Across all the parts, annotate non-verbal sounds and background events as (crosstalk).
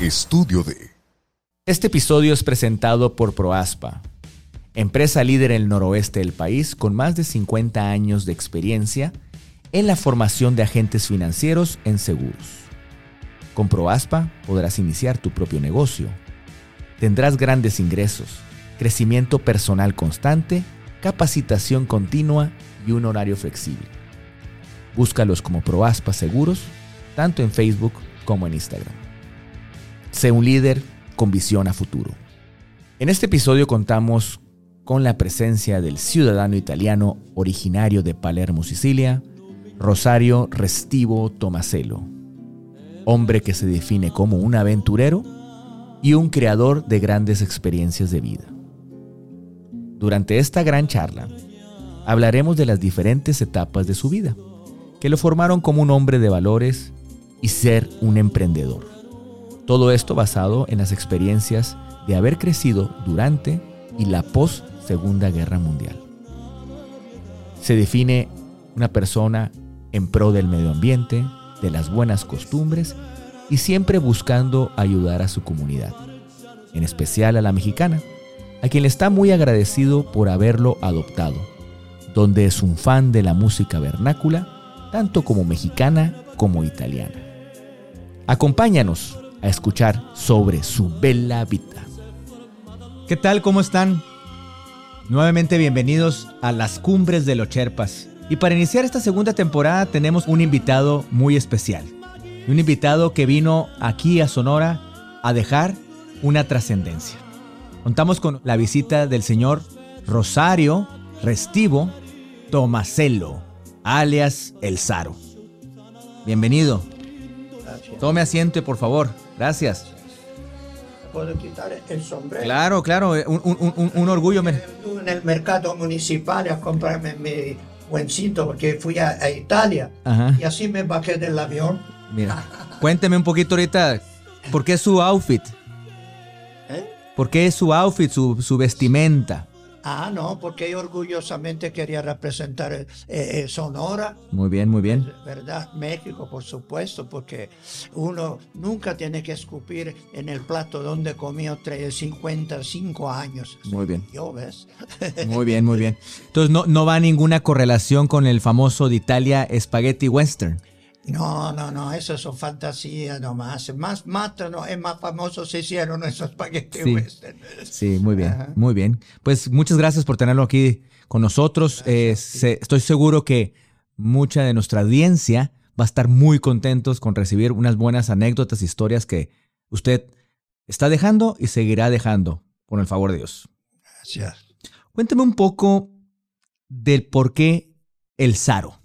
Estudio de. Este episodio es presentado por Proaspa, empresa líder en el noroeste del país con más de 50 años de experiencia en la formación de agentes financieros en seguros. Con Proaspa podrás iniciar tu propio negocio. Tendrás grandes ingresos, crecimiento personal constante, capacitación continua y un horario flexible. Búscalos como Proaspa Seguros, tanto en Facebook como en Instagram. Sé un líder con visión a futuro. En este episodio contamos con la presencia del ciudadano italiano originario de Palermo, Sicilia, Rosario Restivo Tomasello, hombre que se define como un aventurero y un creador de grandes experiencias de vida. Durante esta gran charla, hablaremos de las diferentes etapas de su vida, que lo formaron como un hombre de valores y ser un emprendedor. Todo esto basado en las experiencias de haber crecido durante y la post Segunda Guerra Mundial. Se define una persona en pro del medio ambiente, de las buenas costumbres y siempre buscando ayudar a su comunidad, en especial a la mexicana, a quien le está muy agradecido por haberlo adoptado, donde es un fan de la música vernácula, tanto como mexicana como italiana. Acompáñanos a escuchar sobre su bella vida. ¿Qué tal? ¿Cómo están? Nuevamente bienvenidos a las cumbres de los Cherpas. Y para iniciar esta segunda temporada tenemos un invitado muy especial. Un invitado que vino aquí a Sonora a dejar una trascendencia. Contamos con la visita del señor Rosario Restivo Tomasello, alias El Zaro. Bienvenido. Tome asiento, por favor. Gracias. ¿Puedo quitar el sombrero? Claro, claro. Un, un- un- un orgullo. me- En el mercado municipal a comprarme mi buencito porque fui a, a Italia Ajá. y así me bajé del avión. Mira, (laughs) cuénteme un poquito ahorita. ¿Por qué su outfit? ¿Eh? ¿Por qué su outfit, su, su vestimenta? Ah, no, porque yo orgullosamente quería representar eh, eh, Sonora, Muy bien, muy bien. ¿verdad? México, por supuesto, porque uno nunca tiene que escupir en el plato donde comió tres- 55 años. Muy bien. Yo, ¿ves? (laughs) Muy bien, muy bien. Entonces no, no va ninguna correlación con el famoso de Italia Spaghetti Western. No, no, no, eso son fantasías nomás. Más mátano, es más famoso se hicieron esos paquetes Sí. western. Sí, muy bien, Ajá. muy bien. Pues muchas gracias por tenerlo aquí con nosotros. Eh, se- estoy seguro que mucha de nuestra audiencia va a estar muy contentos con recibir unas buenas anécdotas, historias que usted está dejando y seguirá dejando, con el favor de Dios. Gracias. Cuénteme un poco del por qué el Zaro.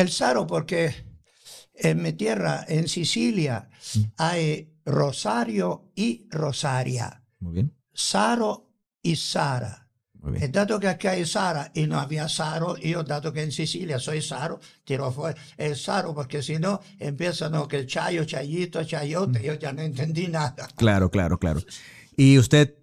El Saro, porque en mi tierra, en Sicilia, Mm. hay Rosario y Rosaria, Muy bien, Saro y Sara. muy bien. dato che acá hay Sara y no había Saro, io dato che in Sicilia soy Saro, tiro fuori el Saro porque si no empiezan que el chayo, chayito, chayote, yo ya no entendí nada. Claro, claro, claro. ¿Y usted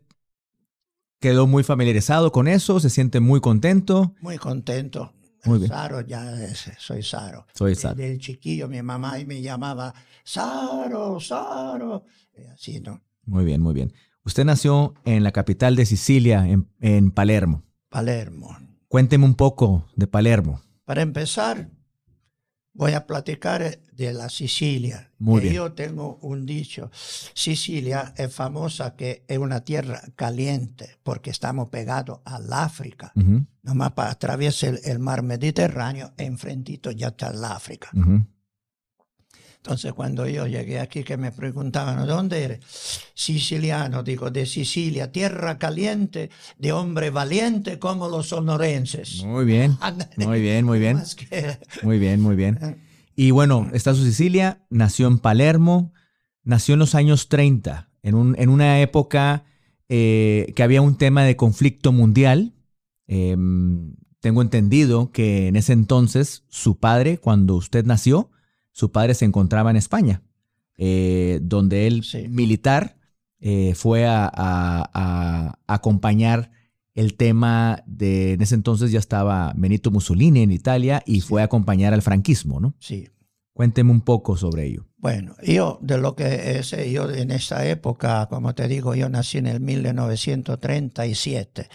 quedó muy familiarizado con eso? ¿Se siente muy contento? Muy contento. Muy bien. Saro, ya es- soy Saro. Soy Desde Zaro. el chiquillo mi mamá me llamaba Saro, Saro. Así, ¿no? Muy bien, muy bien. Usted nació en la capital de Sicilia, en, en Palermo. Palermo. Cuénteme un poco de Palermo. Para empezar, voy a platicar de la Sicilia. Muy bien. Yo tengo un dicho. Sicilia es famosa que es una tierra caliente porque estamos pegados al África. Ujú, Nomás para atravesar el, el mar Mediterráneo, enfrentito ya está el África. Entonces, cuando yo llegué aquí, que me preguntaban, ¿dónde eres? Siciliano, digo, de Sicilia, tierra caliente, de hombre valiente como los sonorenses. Muy bien, (laughs) muy bien, muy bien, que- muy bien, muy bien. Y bueno, está su Sicilia, nació en Palermo, nació en los años 30, en, un- en una época eh, que había un tema de conflicto mundial. Em, tengo entendido que en ese entonces su padre, cuando usted nació, su padre se encontraba en España, eh, donde él, Sí. militar, eh, fue a, a- a acompañar el tema de, en ese entonces ya estaba Benito Mussolini en Italia y fue a acompañar al franquismo, ¿no? Sí. Cuénteme un poco sobre ello. Bueno, yo de lo que sé, yo en esa época, como te digo, yo nací en el 1937,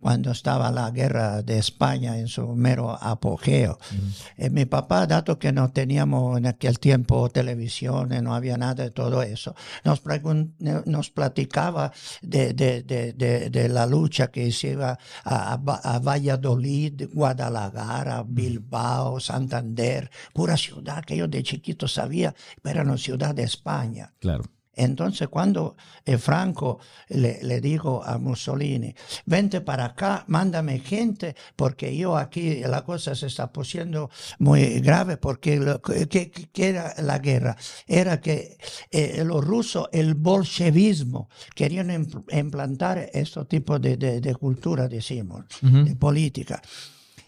cuando estaba la guerra de España en su mero apogeo. Eh, mi papá, dado que no teníamos en aquel tiempo televisión, no había nada de todo eso, nos, nos platicaba de, de, de, de, la lucha que se iba a, a Valladolid, Guadalajara, Bilbao, Santander, pura ciudad que yo de chiquito sabía era una ciudad de España. Claro. Entonces, cuando eh, Franco le, le, dijo a Mussolini, vente para acá, mándame gente, porque yo aquí la cosa se está poniendo muy grave, porque lo, que, era la guerra? Era que eh, los rusos, el bolchevismo, querían implantar este tipo de, de, cultura, decimos, de política.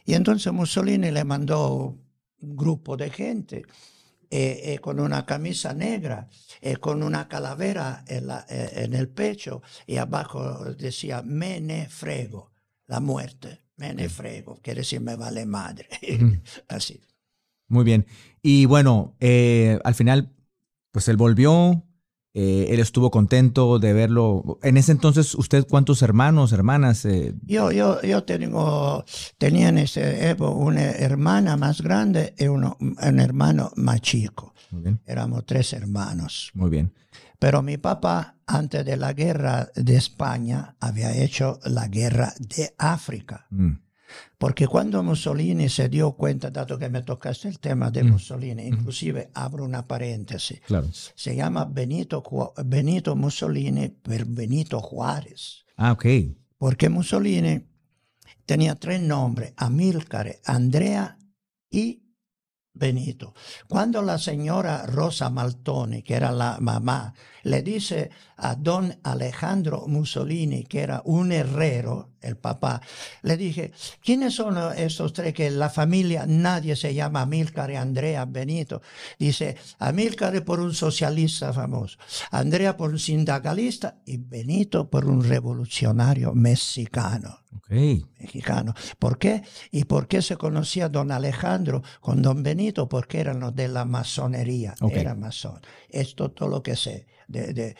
Y entonces Mussolini le mandó un grupo de gente eh, eh, con una camisa negra, eh, con una calavera en, la, en, el pecho y abajo decía me ne frego, la muerte, me ne frego, quiere decir me vale madre, (laughs) así. Muy bien. Y bueno, al final, pues él volvió, eh, él estuvo contento de verlo. En ese entonces, ¿usted cuántos hermanos, hermanas? Eh? Yo, yo, yo tengo, tenía en ese época una hermana más grande y uno, un hermano más chico. Éramos tres hermanos. Muy bien. Pero mi papá, antes de la guerra de España, había hecho la guerra de África. Mm. Porque cuando Mussolini se dio cuenta, dato que me tocaste el tema de mm. Mussolini, mm. inclusive abro una paréntesis, se llama Benito, Benito Mussolini per Benito Juárez. Ah, ok. Porque Mussolini tenía tres nombres, Amílcar, Andrea y Benito. Cuando la señora Rosa Maltoni, que era la mamá, le dice a don Alejandro Mussolini, que era un herrero, el papá, le dije, ¿quiénes son estos tres que la familia nadie se llama Amílcar, Andrea, Benito? Dice, Amílcar por un socialista famoso, Andrea por un sindicalista y Benito por un revolucionario mexicano. Mexicano. ¿Por qué? ¿Y por qué se conocía don Alejandro con don Benito? Porque eran los de la masonería, era masón. Esto todo lo que sé. De, de,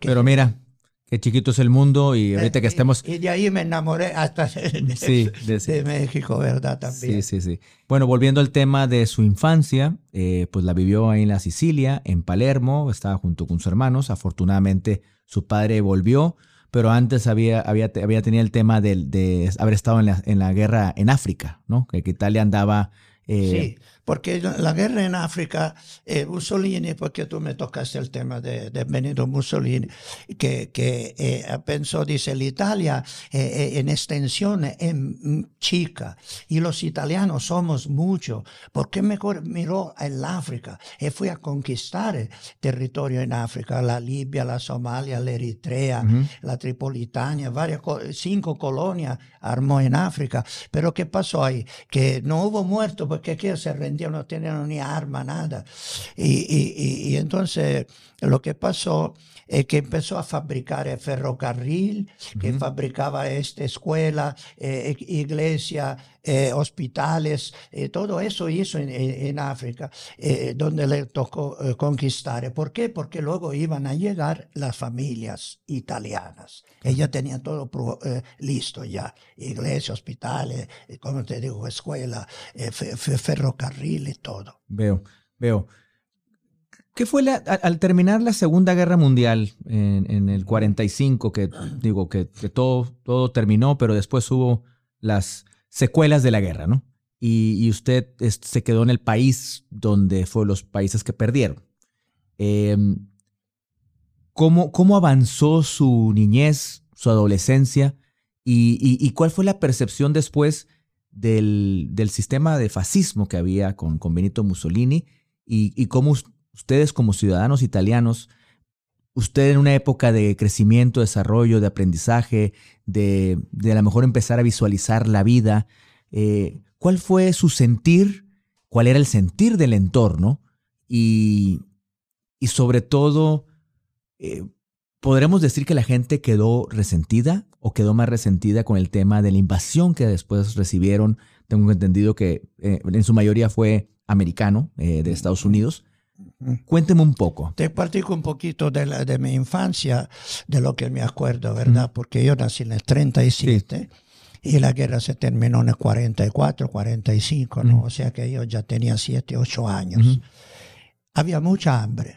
Pero mira, qué chiquito es el mundo y ahorita que eh, estemos... Y de ahí me enamoré hasta (laughs) de, México, ¿verdad? También. Sí, sí, sí. Bueno, volviendo al tema de su infancia, eh, pues la vivió ahí en la Sicilia, en Palermo, estaba junto con sus hermanos. Afortunadamente su padre volvió, pero antes había, había, había tenido el tema de, de haber estado en la, en la, guerra en África, ¿no? Que Italia andaba... Eh, sí porque la guerra en África, eh, Mussolini, porque tú me tocaste el tema de, Benito Mussolini, que, que eh, pensó, dice, la Italia eh, en extensión es chica y los italianos somos muchos, ¿por qué mejor miró el África y fue a conquistar territorio en África, la Libia, la Somalia, la Eritrea, la Tripolitania, varias, cinco colonias armó en África, pero ¿qué pasó ahí? Que no hubo muertos porque aquí se no tenían ni arma, nada. Y, entonces lo que pasó es que empezó a fabricar el ferrocarril, que fabricaba esta escuela, eh, iglesia, eh, hospitales, eh, todo eso hizo en, África, donde le tocó conquistar. ¿Por qué? Porque luego iban a llegar las familias italianas. Ella tenía todo listo ya, iglesia, hospitales, como te digo, escuela, ferrocarril y todo. Veo, veo. ¿Qué fue al terminar la Segunda Guerra Mundial en, el 45, que digo que, todo, terminó, pero después hubo las secuelas de la guerra, ¿no? Y, usted se quedó en el país donde fue los países que perdieron. Em, ¿cómo, ¿Cómo avanzó su niñez, su adolescencia? Y, cuál fue la percepción después del, sistema de fascismo que había con, Benito Mussolini? Y cómo ustedes como ciudadanos italianos, usted en una época de crecimiento, desarrollo, de aprendizaje, de, de a lo mejor empezar a visualizar la vida, eh, ¿cuál fue su sentir? ¿Cuál era el sentir del entorno? Y, y sobre todo, eh, ¿podremos decir que la gente quedó resentida o quedó más resentida con el tema de la invasión que después recibieron? Tengo entendido que eh, en su mayoría fue americano de Estados Unidos Cuénteme un poco. Te platico un poquito de, la, de mi infancia, de lo que me acuerdo, ¿verdad? Porque yo nací en el 37 y la guerra se terminó en el 44, 45, ¿no? O sea que yo ya tenía 7, 8 años. Había mucha hambre.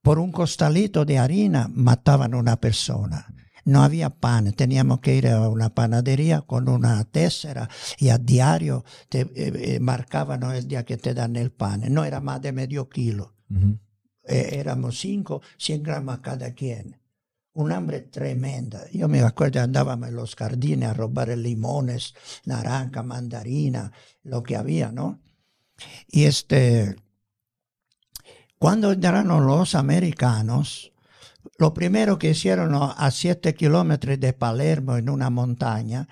Por un costalito de harina mataban a una persona no había pan, teníamos que ir a una panadería con una tésera y a diario te eh, eh, marcaban el día que te dan el pan. No era más de medio kilo. Eh, éramos cinco, 100 gramos cada quien. Un hambre tremenda. Yo me acuerdo, andábamos en los jardines a robar limones, naranja, mandarina, lo que había, ¿no? Y este, cuando llegaron los americanos, lo primero que hicieron a siete kilómetros de Palermo en una montaña,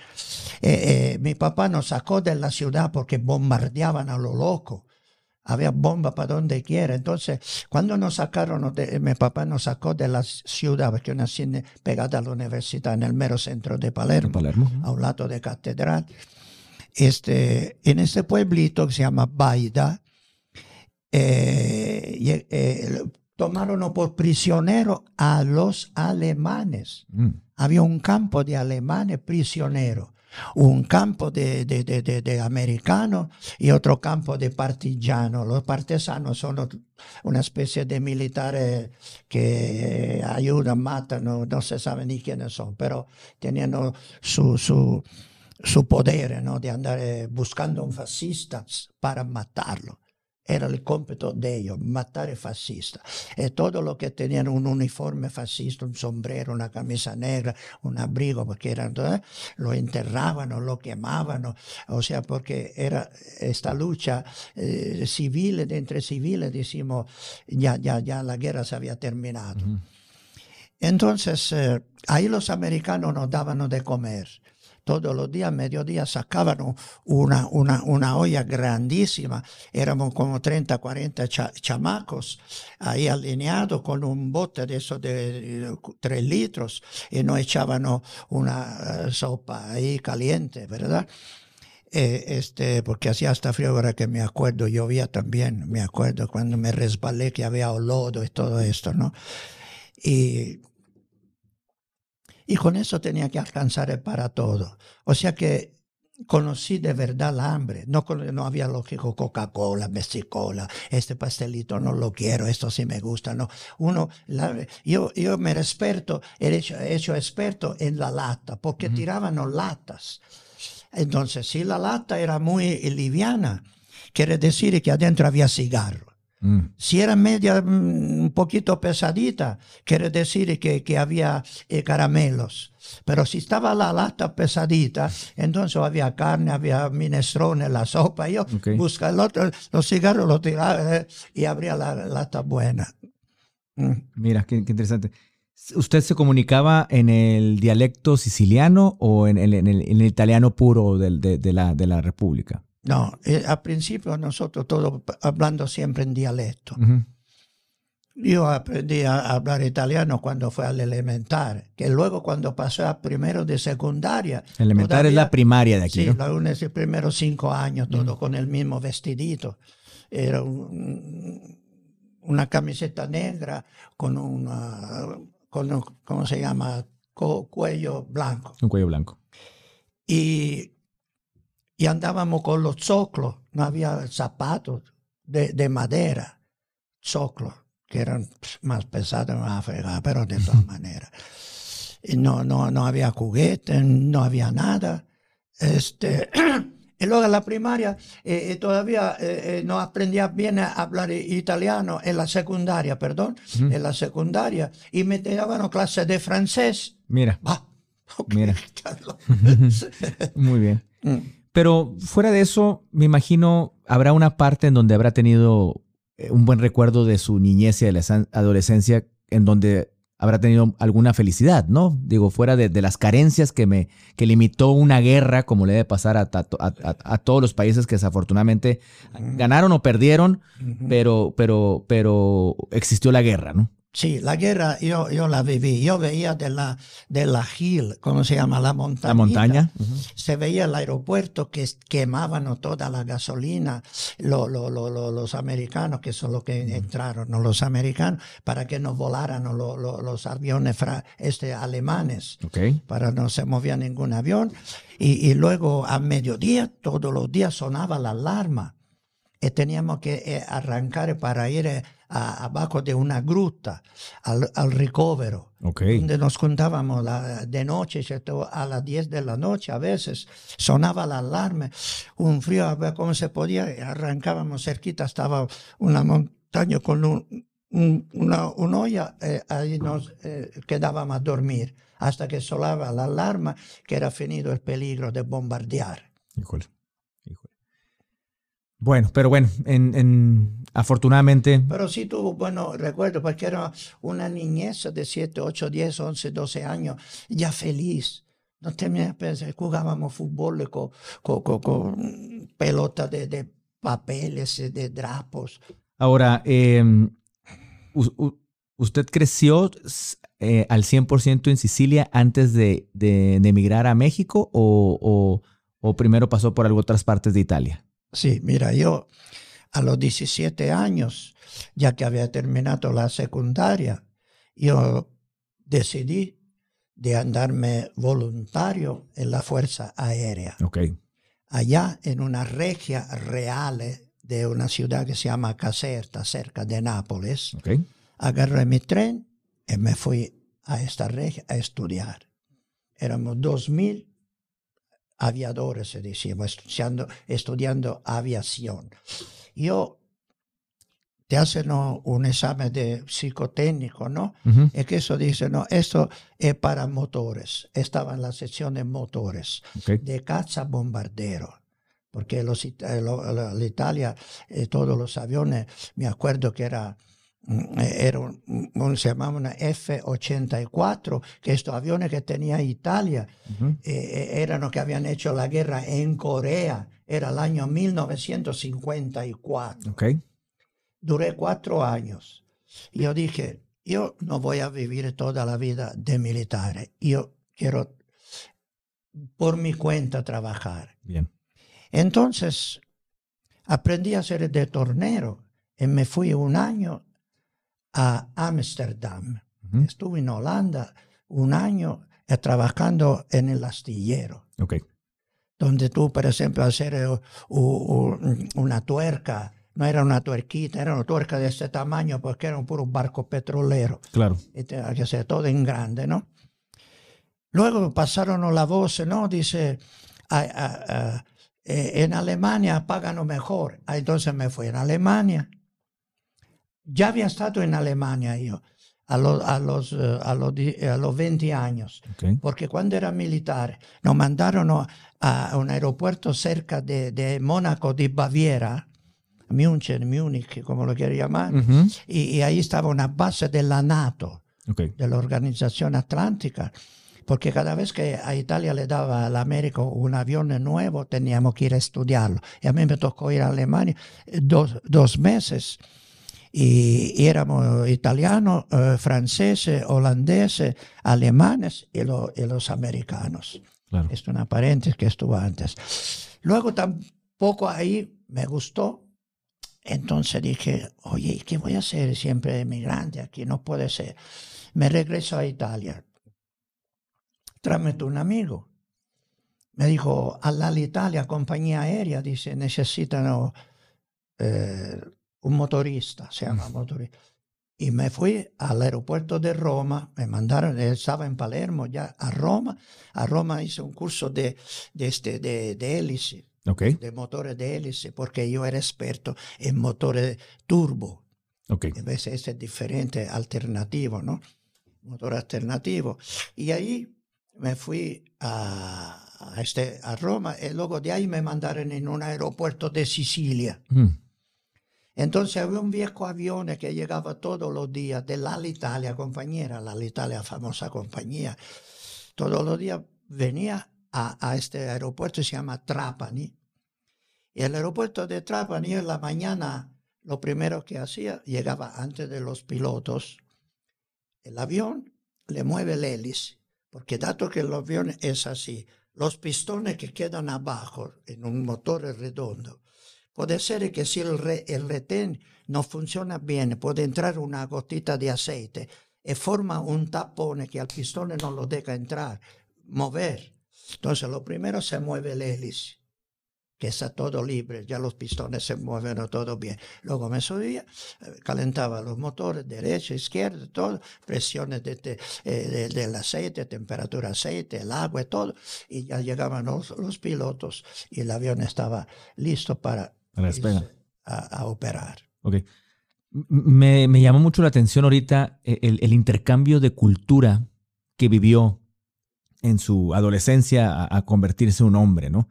eh, eh, mi papá nos sacó de la ciudad porque bombardeaban a lo loco. Había bomba para donde quiera. Entonces, cuando nos sacaron, mi papá nos sacó de la ciudad, porque una cine pegada a la universidad en el mero centro de Palermo, Palermo. a un lado de catedral. Este, en ese pueblito que se llama Baida, eh, tomaron por prisionero a los alemanes. Mm. Había un campo de alemanes prisioneros, un campo de, de, de, de, americanos y otro campo de partisanos. Los partisanos son una especie de militares que ayudan, matan, no, se sabe ni quiénes son, pero tenían su, su, su poder ¿no? de andar eh, buscando un fascista para matarlo era el compito de ellos, matar el fascista. Y todo lo que tenían un uniforme fascista, un sombrero, una camisa negra, un abrigo, porque eran, ¿eh? lo enterraban o lo quemaban, o, sea, porque era esta lucha eh, civil, entre civiles, decimos, ya, ya, ya la guerra se había terminado. Entonces, eh, ahí los americanos nos daban de comer todos los días, mediodía, sacaban una, una, una olla grandísima. Éramos como 30, 40 chamacos ahí alineados con un bote de eso de 3 litros y nos echaban una eh, sopa ahí caliente, ¿verdad? Eh, este, porque hacía hasta frío, ahora que me acuerdo, llovía también, me acuerdo cuando me resbalé que había lodo y todo esto, ¿no? Y y con eso tenía que alcanzar para todo. O sea que conocí de verdad la hambre. No, no había lógico Coca-Cola, Messicola, este pastelito no lo quiero, esto sí me gusta. No, uno, yo, yo me respeto, he hecho, hecho experto en la lata, porque tiraban latas. Entonces, si la lata era muy liviana, quiere decir que adentro había cigarro. Mm. Si era media, mm, un poquito pesadita, quiere decir que, que había eh, caramelos. Pero si estaba la lata pesadita, entonces había carne, había minestrone, la sopa. Yo buscaba el otro, los cigarros los tiraba eh, y abría la lata buena. Mm. Mira, qué, interesante. ¿Usted se comunicaba en el dialecto siciliano o en, el, en el, italiano puro de, de, la, de la República? No, eh, al principio nosotros todos hablando siempre en dialecto. Yo aprendí a hablar italiano cuando fue al elemental, que luego cuando pasé a primero de secundaria. Elemental es la primaria de aquí. Sí, los primeros cinco años, todo con el mismo vestidito. Era una camiseta negra con una, con ¿cómo se llama? cuello blanco. Un cuello blanco. Y y andábamos con los zoclos, no había zapatos de, madera, zoclos, que eran más pesados en África, pero de todas (laughs) maneras. Y no, no, no había juguetes, no había nada. Este, (clears throat) y luego en la primaria eh, eh, todavía eh, no aprendía bien a hablar italiano, en la secundaria, perdón, en la secundaria, y me daban clases de francés. Mira. (laughs) Mira. (laughs) Muy bien. Pero fuera de eso, me imagino habrá una parte en donde habrá tenido eh, un buen recuerdo de su niñez y de la adolescencia, en donde habrá tenido alguna felicidad, ¿no? Digo, fuera de, las carencias que me que limitó una guerra, como le debe pasar a, a, todos los países que desafortunadamente ganaron o perdieron, pero, pero, pero existió la guerra, ¿no? Sí, la guerra yo, yo la viví. Yo veía de la, de la hill, ¿cómo se llama? La montaña. La montaña. Se veía el aeropuerto que quemaban toda la gasolina, lo, lo, lo, los americanos, que son los que entraron, ¿no? los americanos, para que no volaran los aviones este, alemanes. Okay. Para no se movía ningún avión. Y, y luego a mediodía, todos los días sonaba la alarma. Y teníamos que eh, arrancar para ir abajo de una gruta al, al recovero, donde nos contábamos de noche, a las 10 de la noche a veces sonaba la alarma, un frío, a ver cómo se podía, arrancábamos cerquita, estaba una montaña con una, olla, eh, ahí nos eh, quedábamos a dormir hasta que sonaba la alarma que era finido el peligro de bombardear. Híjole. Bueno, pero bueno, en, afortunadamente. Pero sí tuvo bueno recuerdo, porque era una niñez de 7, 8, 10, 11, 12 años, ya feliz. No tenía jugábamos fútbol con, con, con, pelotas de, de, papeles, de drapos. Ahora, em, ¿usted creció eh, al 100% en Sicilia antes de, de, emigrar a México o, o, o primero pasó por algo otras partes de Italia? Sí, mira, yo a los 17 años, ya que había terminado la secundaria, yo decidí de andarme voluntario en la Fuerza Aérea. Okay. Allá en una regia real de una ciudad que se llama Caserta, cerca de Nápoles. Okay. Agarré mi tren y me fui a esta regia a estudiar. Éramos 2.000 aviadores, se decía, estudiando, estudiando aviación. Yo te hacen un examen de psicotécnico, ¿no? Y que eso dice, no, esto es para motores. Estaba en la sección de motores, de caza bombardero. Porque los, eh, la Italia, eh, todos los aviones, me acuerdo que era era un, se llamaba una F-84, que estos aviones que tenía Italia eh, eh, eran los que habían hecho la guerra en Corea, era el año 1954. Okay. Duré cuatro años. Yo dije, yo no voy a vivir toda la vida de militar, yo quiero por mi cuenta trabajar. Bien. Entonces, aprendí a ser de tornero y me fui un año a Ámsterdam. Estuve en Holanda un año eh, trabajando en el astillero. Okay. Donde tú, por ejemplo, hacer eh, una tuerca, no era una tuerquita, era una tuerca de este tamaño porque era un puro barco petrolero. Claro. Y tenía que hacer todo en grande, ¿no? Luego pasaron la voz, ¿no? Dice, eh, en Alemania pagan mejor. Ah, entonces me fui en Alemania ya había estado en Alemania yo a, los, a, los, eh, a, los, a los 20 años, porque cuando era militar nos mandaron a, un aeropuerto cerca de, de Mónaco de Baviera, München, Múnich, como lo quiero llamar, y, ahí estaba una base de la NATO, de la Organización Atlántica porque cada vez que a Italia le daba a América un avión nuevo, teníamos que ir a estudiarlo. Y a mí me tocó ir a Alemania eh, dos, dos meses y, éramos italianos, eh, franceses, holandeses, alemanes y, los americanos. Claro. Es una paréntesis que estuvo antes. Luego tampoco ahí me gustó. Entonces dije, oye, ¿qué voy a hacer siempre emigrante aquí? No puede ser. Me regreso a Italia. Trámete un amigo. Me dijo, a la Italia, compañía aérea, dice, necesitan eh, un motorista, se llama motorista. Y me fui al aeropuerto de Roma, me mandaron, él estaba en Palermo ya, a Roma. A Roma hice un curso de, de, este, de, de hélice, de motores de hélice, porque yo era experto en motores turbo. Okay. A veces es diferente, alternativo, ¿no? Motor alternativo. Y ahí me fui a, a, este, a Roma y luego de ahí me mandaron en un aeropuerto de Sicilia. Mm. Entonces había un viejo avión que llegaba todos los días de la Italia, compañera, la Italia, famosa compañía. Todos los días venía a, este aeropuerto, se llama Trapani. Y el aeropuerto de Trapani en la mañana, lo primero que hacía, llegaba antes de los pilotos, el avión le mueve el hélice, porque dato que el avión es así, los pistones que quedan abajo en un motor redondo, puede ser que si el, el retén no funciona bien, puede entrar una gotita de aceite y forma un tapón que al pistón no lo deja entrar, mover. Entonces, lo primero se mueve el hélice que está todo libre, ya los pistones se mueven todo bien. Luego me subía, eh, calentaba los motores, derecha, izquierda, todo, presiones de, eh, del aceite, temperatura aceite, el agua y todo, y ya llegaban los, los pilotos y el avión estaba listo para a, operar. Okay. Me, me, llamó mucho la atención ahorita eh, el, el, intercambio de cultura que vivió en su adolescencia a, a convertirse en un hombre, ¿no?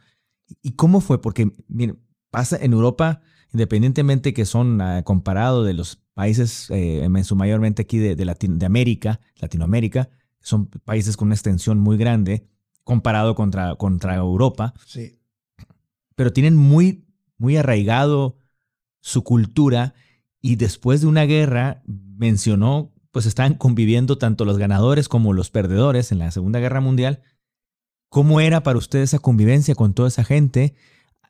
¿Y cómo fue? Porque, miren, pasa en Europa, independientemente que son uh, comparados de los países, eh, en su mayormente aquí de, de, de América, Latinoamérica, son países con una extensión muy grande comparado contra, contra Europa. Sí. Pero tienen muy, muy arraigado su cultura y después de una guerra mencionó, pues estaban conviviendo tanto los ganadores como los perdedores en la Segunda Guerra Mundial ¿Cómo era para usted esa convivencia con toda esa gente?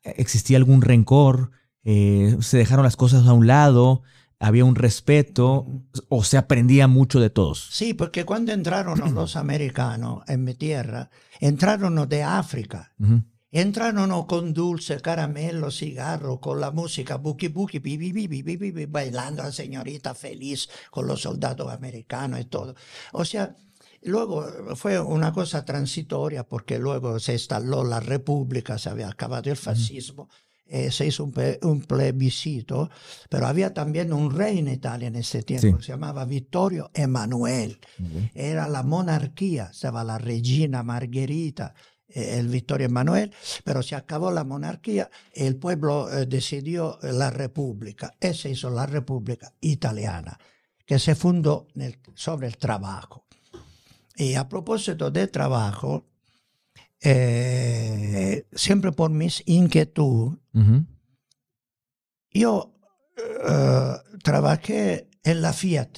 ¿Existía algún rencor? Eh, ¿Se dejaron las cosas a un lado? ¿Había un respeto? ¿O se aprendía mucho de todos? Sí, porque cuando entraron los (clears throat) americanos en mi tierra, entraron de África. Entraron con dulce, caramelo, cigarro, con la música, buki buki, bailando a la señorita feliz con los soldados americanos y todo. O sea, Luego fue una cosa transitoria porque luego se instaló la república, se había acabado el fascismo, eh, se hizo un, plebiscito, pero había también un rey en Italia en ese tiempo, se llamaba Vittorio Emanuele. Era la monarquía, estaba la regina Margherita, el Vittorio Emanuele, pero se acabó la monarquía, el pueblo eh, decidió la república, se hizo la república italiana, que se fundó sobre el trabajo. Y a propósito de trabajo, eh, siempre por mis inquietudes, yo eh, trabajé en la Fiat,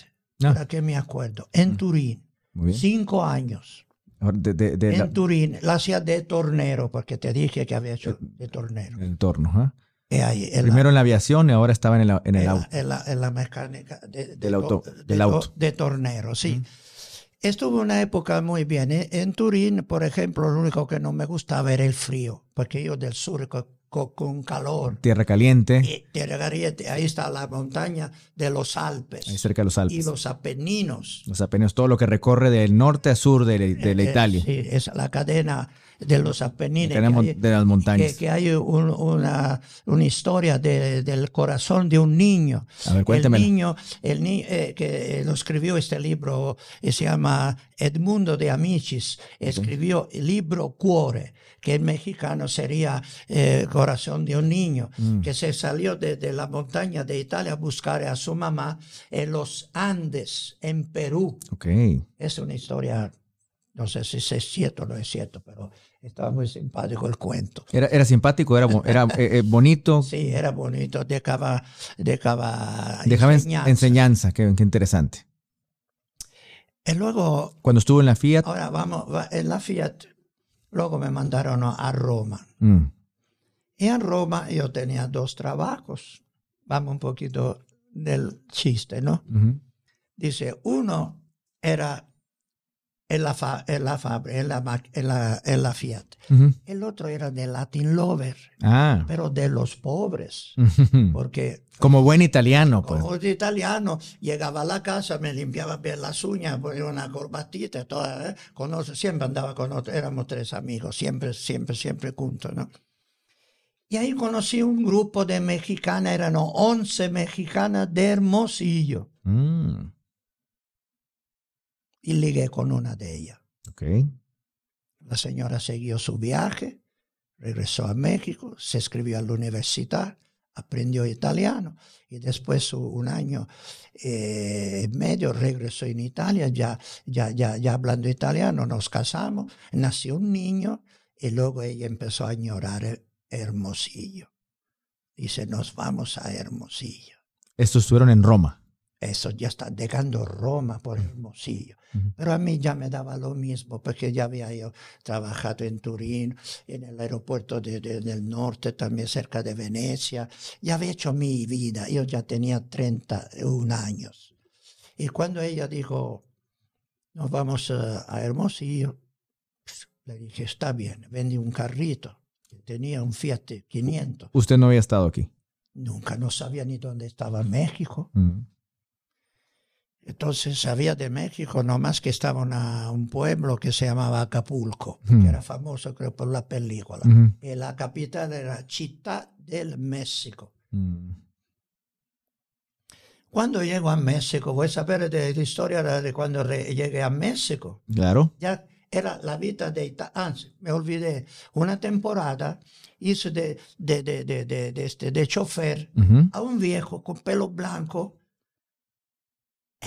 ah. para que me acuerdo, en mm. Turín, cinco años. En Turín, la ciudad de tornero, porque te dije que había hecho eh, de tornero. El torno, Primero en la aviación y ahora estaba en el, en el auto. En la, mecánica del, auto, del auto. De tornero, sí. Estuve una época muy bien. ¿eh? En Turín, por ejemplo, lo único que no me gustaba era el frío, porque yo del sur con, calor. Tierra caliente. tierra caliente. Ahí está la montaña de los Alpes. Ahí cerca de los Alpes. Y los Apeninos. Los Apeninos, todo lo que recorre del norte a sur de, de la eh, Italia. Sí, es la cadena de los Apeninos. de las montañas. Que, hay una, una, historia del corazón de un niño. A ver. El niño, el eh, que lo escribió este libro, eh, se llama Edmundo de Amicis, escribió el libro Cuore, que en mexicano sería eh, Corazón de un niño, mm. que se salió de, la montaña de Italia a buscar a su mamá en los Andes, en Perú. Okay. Es una historia no sé si es cierto o no es cierto, pero estaba muy simpático el cuento. Era, era simpático, era, era eh, eh, bonito. (laughs) Sí, era bonito, dejaba, dejaba, dejaba enseñanza. enseñanza qué, interesante. Y luego... Cuando estuvo en la Fiat. Ahora vamos, en la Fiat, luego me mandaron a Roma. Mm. Y en Roma yo tenía dos trabajos. Vamos un poquito del chiste, ¿no? Dice, uno era en la, fa, en la, en la, en la, en la Fiat. El otro era de Latin Lover, ah. pero de los pobres. Porque como buen italiano, pues. Como italiano, llegaba a la casa, me limpiaba bien las uñas, ponía una corbatita, toda, ¿eh? siempre andaba con otros, éramos tres amigos, siempre, siempre, siempre juntos, ¿no? Y ahí conocí un grupo de mexicanas, eran 11 mexicanas de Hermosillo. Mm y ligué con una de ellas. Okay. La señora siguió su viaje, regresó a México, se escribió a la universidad, aprendió italiano y después un año eh, y medio regresó en Italia, ya, ya, ya, ya hablando italiano, nos casamos, nació un niño y luego ella empezó a añorar Hermosillo. Dice, nos vamos a Hermosillo. Estos estuvieron en Roma. Eso ya está llegando Roma por Hermosillo. Pero a mí ya me daba lo mismo, porque ya había yo trabajado en Turín, en el aeropuerto del norte, también cerca de Venecia. Ya había hecho mi vida. Yo ya tenía 31 años. Y cuando ella dijo, nos vamos a Hermosillo, le dije, está bien, vendí un carrito. Tenía un Fiat 500. ¿Usted no había estado aquí? Nunca, no sabía ni dónde estaba México. Mm. Entonces sabía de México, nomás que estaba en un pueblo que se llamaba Acapulco, que mm. era famoso creo por la película. Y la capital era Chita del México. Mm. Cuando llego a México, voy a saber de la historia de cuando llegué a México. Claro. Ya era la vida de Italia. me olvidé. Una temporada hice de, de, de, de, de este, de chofer a un viejo con pelo blanco.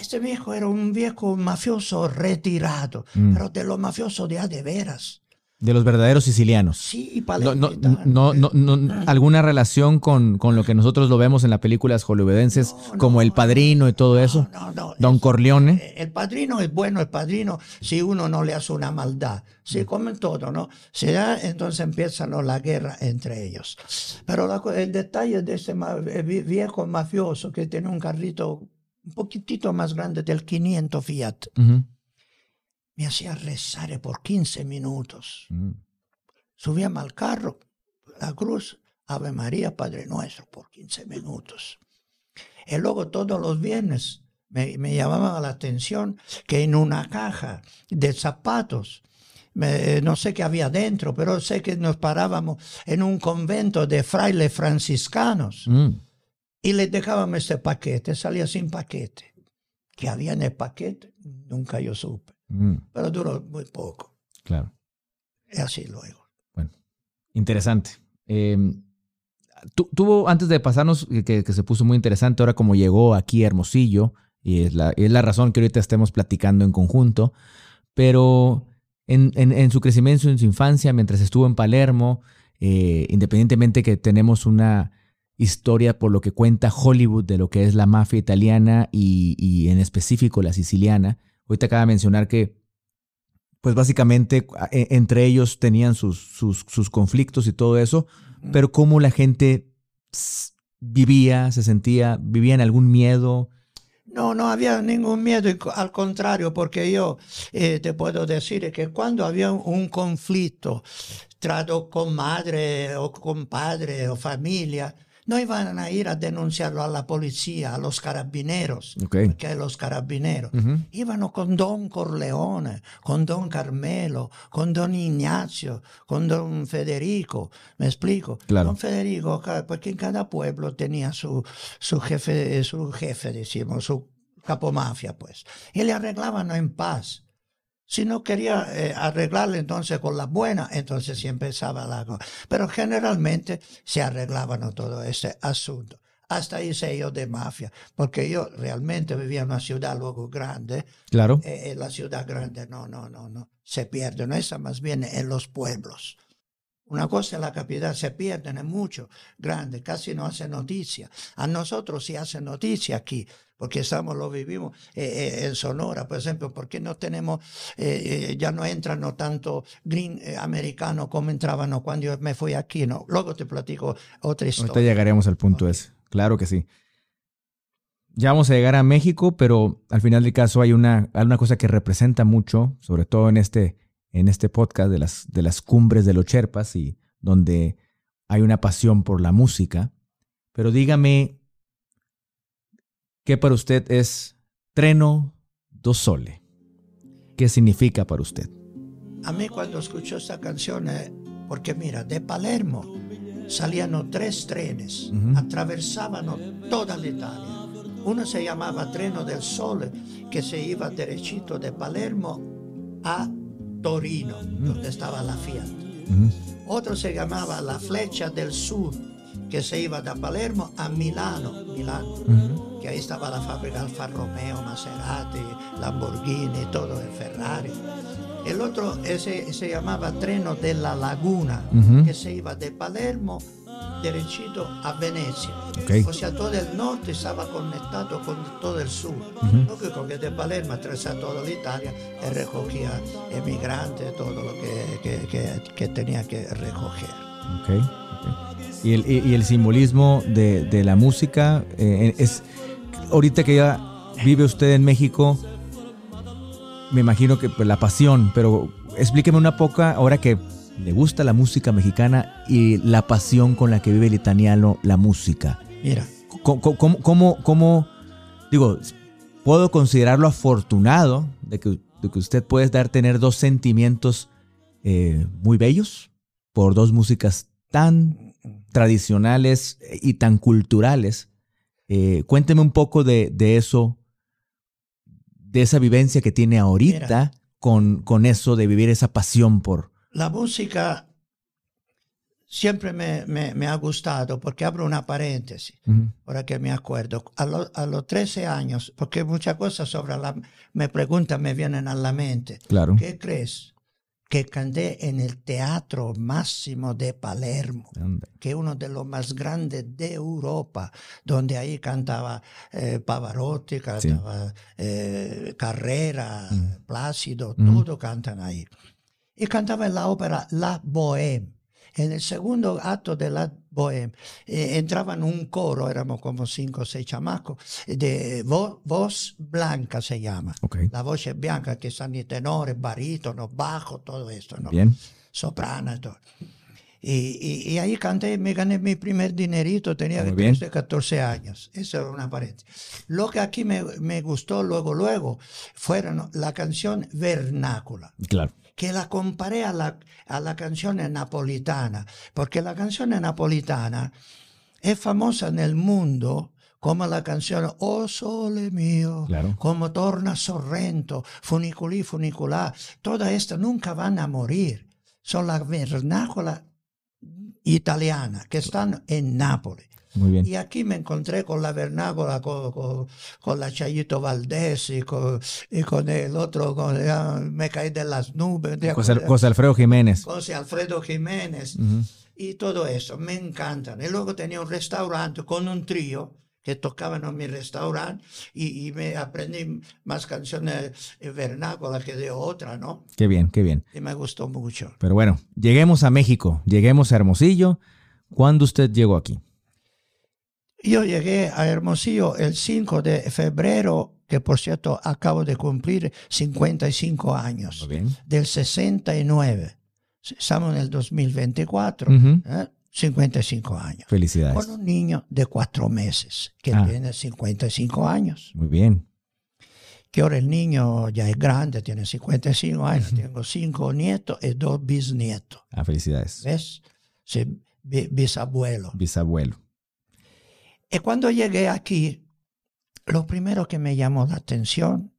Este viejo era un viejo mafioso retirado, mm. pero de los mafiosos de a de veras. De los verdaderos sicilianos. Sí, no, no, no, no, alguna relación con, con, lo que nosotros lo vemos en las películas hollywoodenses, como El Padrino y todo eso. Don Corleone. Eh, el Padrino es bueno, el Padrino, si uno no le hace una maldad. Sí, como en todo, ¿no? Se da, entonces empieza la guerra entre ellos. Pero el detalle de ese eh, viejo mafioso que tiene un carrito un poquitito más grande del 500 Fiat me hacía rezar por 15 minutos. Mm. Subíamos al carro, la cruz, Ave María, Padre Nuestro, por 15 minutos. Y luego todos los viernes me, me llamaba la atención que en una caja de zapatos, no sé qué había dentro, pero sé que nos parábamos en un convento de frailes franciscanos mm. Y les dejábamos este paquete, salía sin paquete. ¿Qué había en el paquete? Nunca yo supe. Mm. Pero duró muy poco. Claro. Y así luego. Bueno, interesante. Em, tuvo, antes de pasarnos, que, se puso muy interesante, ahora como llegó aquí a Hermosillo, y es la, es la razón que ahorita estemos platicando en conjunto, pero en, en, su crecimiento, en su infancia, mientras estuvo en Palermo, eh, independientemente que tenemos una historia por lo que cuenta Hollywood de lo que es la mafia italiana y, y en específico la siciliana, Ahorita acaba de mencionar que, pues básicamente e, entre ellos tenían sus, sus, conflictos y todo eso, pero cómo la gente vivía, se sentía, vivía en algún miedo. No, no había ningún miedo, al contrario, porque yo eh, te puedo decir que cuando había un conflicto trato con madre o con padre o familia, no iban a ir a denunciarlo a la policía, a los carabineros, porque los carabineros. Iban con Don Corleone, con Don Carmelo, con Don Ignacio, con Don Federico. ¿Me explico? Don Federico, porque en cada pueblo tenía su, su jefe, su jefe, decimos, su capomafia, pues. Y le arreglaban en paz. Si no quería eh, arreglarle entonces con la buena, entonces sí empezaba la cosa. Pero generalmente se arreglaban todo ese asunto. Hasta hice yo de mafia, porque yo realmente vivía en una ciudad luego grande. Claro. Eh, la ciudad grande no, no, no, no. Se pierde, no esa más bien en los pueblos. Una cosa en la capital se pierden en mucho, grande, casi no hace noticia. A nosotros sí hace noticia aquí, porque estamos, lo vivimos eh, eh, en Sonora, por ejemplo, porque no tenemos, eh, ya no entran no tanto green americanos como entraban cuando yo me fui aquí, ¿no? Luego te platico otra historia. Ahorita llegaremos al punto ese, claro que sí. Ya vamos a llegar a México, pero al final del caso hay una, hay una cosa que representa mucho, sobre todo en este, en este podcast de las, de las cumbres de los Cherpas y donde hay una pasión por la música. Pero dígame, ¿Qué para usted es Treno do Sole? ¿Qué significa para usted? A mí cuando escucho esta canción, eh, porque mira, de Palermo salían tres trenes, atravesaban toda la Italia. Uno se llamaba Treno del Sole, que se iba derechito de Palermo a Torino, donde estaba la Fiat. Otro se llamaba La Flecha del Sur, que se iba de Palermo a Milano, Milano que ahí estaba la fábrica Alfa Romeo, Maserati, Lamborghini, todo el Ferrari. El otro ese, se llamaba Treno de la Laguna, que se iba de Palermo derechito a Venecia. Ok. O sea, todo el norte estaba conectado con todo el sur. Lógico que de Palermo atravesaba toda la Italia y recogía emigrantes, todo lo que, que- que- que tenía que recoger. Ok, ok. Y el, y- y el simbolismo de, de la música eh, es. Ahorita que ya vive usted en México, me imagino que pues, la pasión, pero explíqueme una poca, ahora que le gusta la música mexicana y la pasión con la que vive el italiano la música. Mira, ¿Cómo, cómo, cómo- cómo- digo, puedo considerarlo afortunado de que, de que usted puede dar, tener dos sentimientos eh, muy bellos por dos músicas tan tradicionales y tan culturales. Eh, cuénteme un poco de, de eso, de esa vivencia que tiene ahorita con, con eso de vivir esa pasión por... la música siempre me, me- me ha gustado porque abro una paréntesis. Ahora que me acuerdo, a, lo- a los 13 años, porque muchas cosas sobre la, me preguntan, me vienen a la mente. Claro. ¿Qué crees? Que canté en el Teatro Máximo de Palermo, que es uno de los más grandes de Europa, donde ahí cantaba eh, Pavarotti, cantaba eh, Carrera. Plácido, todo cantan ahí. Y cantaba en la ópera La Bohème. En el segundo acto de la Bohème eh, entraba en un coro, éramos como cinco o seis chamacos, de vo- voz blanca se llama. Ok. La voce bianca que están i tenores, barítonos, bajo, todo esto, ¿no? Bien. Soprano y todo. Y, y- y ahí canté, me gané mi primer dinerito, tenía Muy bien. 13, 14 años. Eso era una paréntesis. Lo que aquí me, me gustó luego, luego, fueron la canción vernácula Claro. Que la comparé a la, a la canción napolitana, porque la canción napolitana es famosa en el mundo come la canzone Oh sole mio, Claro. como Torna Sorrento, Funiculí, Funiculá, todas estas nunca van a morir. Son la vernácula italiana que están en Nápoles. Muy bien. Y aquí me encontré con la vernácula, con, con- con la Chayito Valdés y con, y con el otro, con, ah, me caí de las nubes, José, Alfredo Jiménez. José Alfredo Jiménez y todo eso, me encantan. Y luego tenía un restaurante con un trío que tocaban en mi restaurante y, y me aprendí más canciones eh, vernáculas que de otra, ¿no? Qué bien, qué bien. Y me gustó mucho. Pero bueno, lleguemos a México, lleguemos a Hermosillo. ¿Cuándo usted llegó aquí? Yo llegué a Hermosillo el 5 de febrero, que por cierto acabo de cumplir 55 años, bien. del 69. Estamos en el 2024, Ujú. ¿eh? 55 años. Felicidades. Con un niño de cuatro meses, que Ah. tiene 55 años. Muy bien. Que ahora el niño ya es grande, tiene 55 años. Tengo cinco nietos y dos bisnietos. Ah, felicidades. ¿Ves? Sí, bi- bisabuelo. Bisabuelo. Y cuando llegué aquí, lo primero que me llamó la atención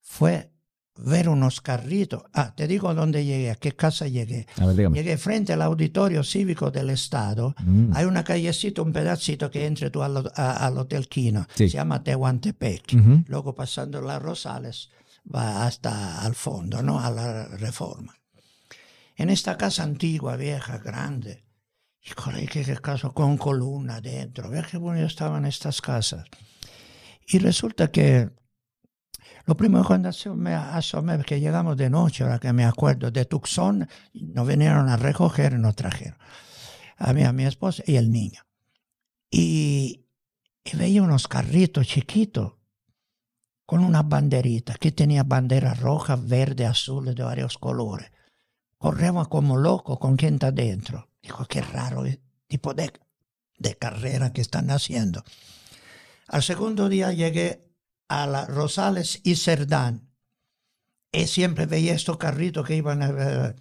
fue ver unos carritos. Ah, te digo dónde llegué, a qué casa llegué. A ver. Llegué frente al auditorio cívico del Estado. Mm, Hay una callecita, un pedacito que entre tú al, a- al Hotel Quino. Sí. Se llama Tehuantepec. Luego pasando las Rosales va hasta al fondo, ¿no? A la Reforma. En esta casa antigua, vieja, grande. Con qué, qué casa con columna dentro. Ve qué bonito estaban estas casas. Y resulta que lo primero cuando me asomé, que llegamos de noche, ahora que me acuerdo, de Tucson, nos vinieron a recoger nos trajeron. A mí, a mi esposa y el niño. Y, veía unos carritos chiquitos con unas banderitas, que tenía banderas rojas, verde, azules, de varios colores. Corremos como locos con quien está dentro. Dijo, qué raro el tipo de, de carrera que están haciendo. Al segundo día llegué a la Rosales y Cerdán. Y siempre veía estos carritos que iban a...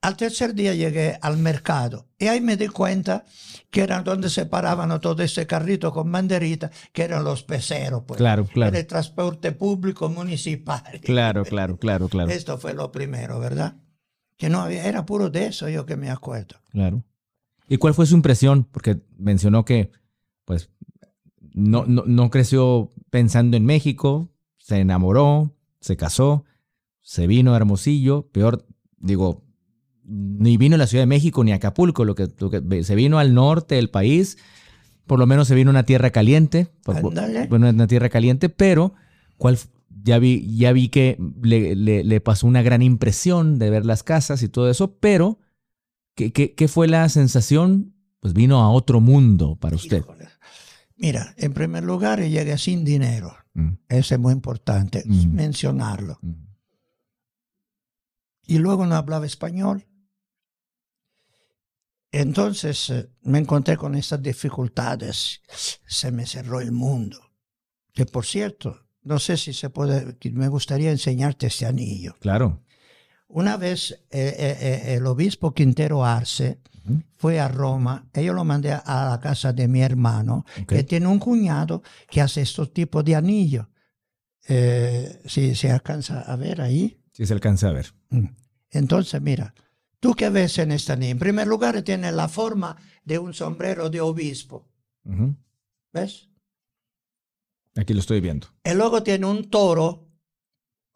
Al tercer día llegué al mercado y ahí me di cuenta que eran donde se paraban todo ese carrito con banderita, que eran los peceros. Pues. Claro, claro. Era el transporte público municipal. Claro, claro, claro, claro. (laughs) Esto fue lo primero, ¿verdad? Que no había, era puro de eso yo que me acuerdo. Claro. ¿Y cuál fue su impresión? Porque mencionó que, pues, no, no, no creció pensando en México, se enamoró, se casó, se vino a Hermosillo, peor, digo, ni vino a la Ciudad de México ni a Acapulco, lo que, lo que se vino al norte del país, por lo menos se vino a una tierra caliente, por- bueno, una tierra caliente, pero ¿cuál, ya, vi, ya vi que le, le- le pasó una gran impresión de ver las casas y todo eso, pero ¿qué, qué, qué fue la sensación? Pues vino a otro mundo para usted. Híjole. Mira, en primer lugar, llegué sin dinero. Mm, Eso es muy importante Mm. mencionarlo. mm. Y luego no hablaba español. Entonces eh, me encontré con estas dificultades. Se me cerró el mundo. Que por cierto, no sé si se puede, me gustaría enseñarte este anillo. Claro. Una vez eh, eh, eh, el obispo Quintero Arce fue a Roma yo lo mandé a la casa de mi hermano, que tiene un cuñado que hace estos tipos de anillos. Eh, si se alcanza a ver ahí. Sí se alcanza a ver. Mm. Entonces, mira, tú que ves en este anillo, en primer lugar tiene la forma de un sombrero de obispo. ¿ves? Aquí lo estoy viendo. Y luego tiene un toro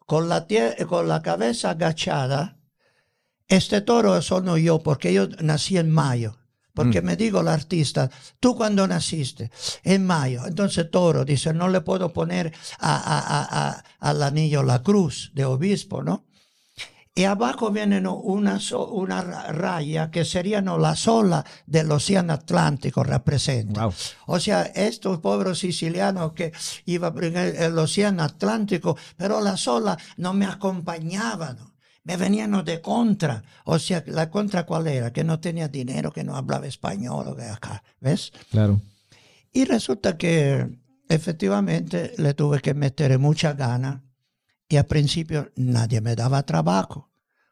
con la, tie- con la cabeza agachada. Este toro sono yo porque yo nací en mayo. Porque Mm. me digo el artista, tú cuando naciste, en mayo. Entonces toro dice, no le puedo poner a- a- a- a- al anillo la cruz de obispo, ¿no? Y abajo viene ¿no? una, una ra- raya que sería ¿no? la sola del océano Atlántico representa. Wow. O sea, estos pobres sicilianos que iban el océano Atlántico, pero las olas no me acompañaban, me venían de contra. O sea, la contra cuál era, que no tenía dinero, que no hablaba español, o que acá, ¿ves? Claro. Y resulta que efectivamente le tuve que meter mucha gana y al principio nadie me daba trabajo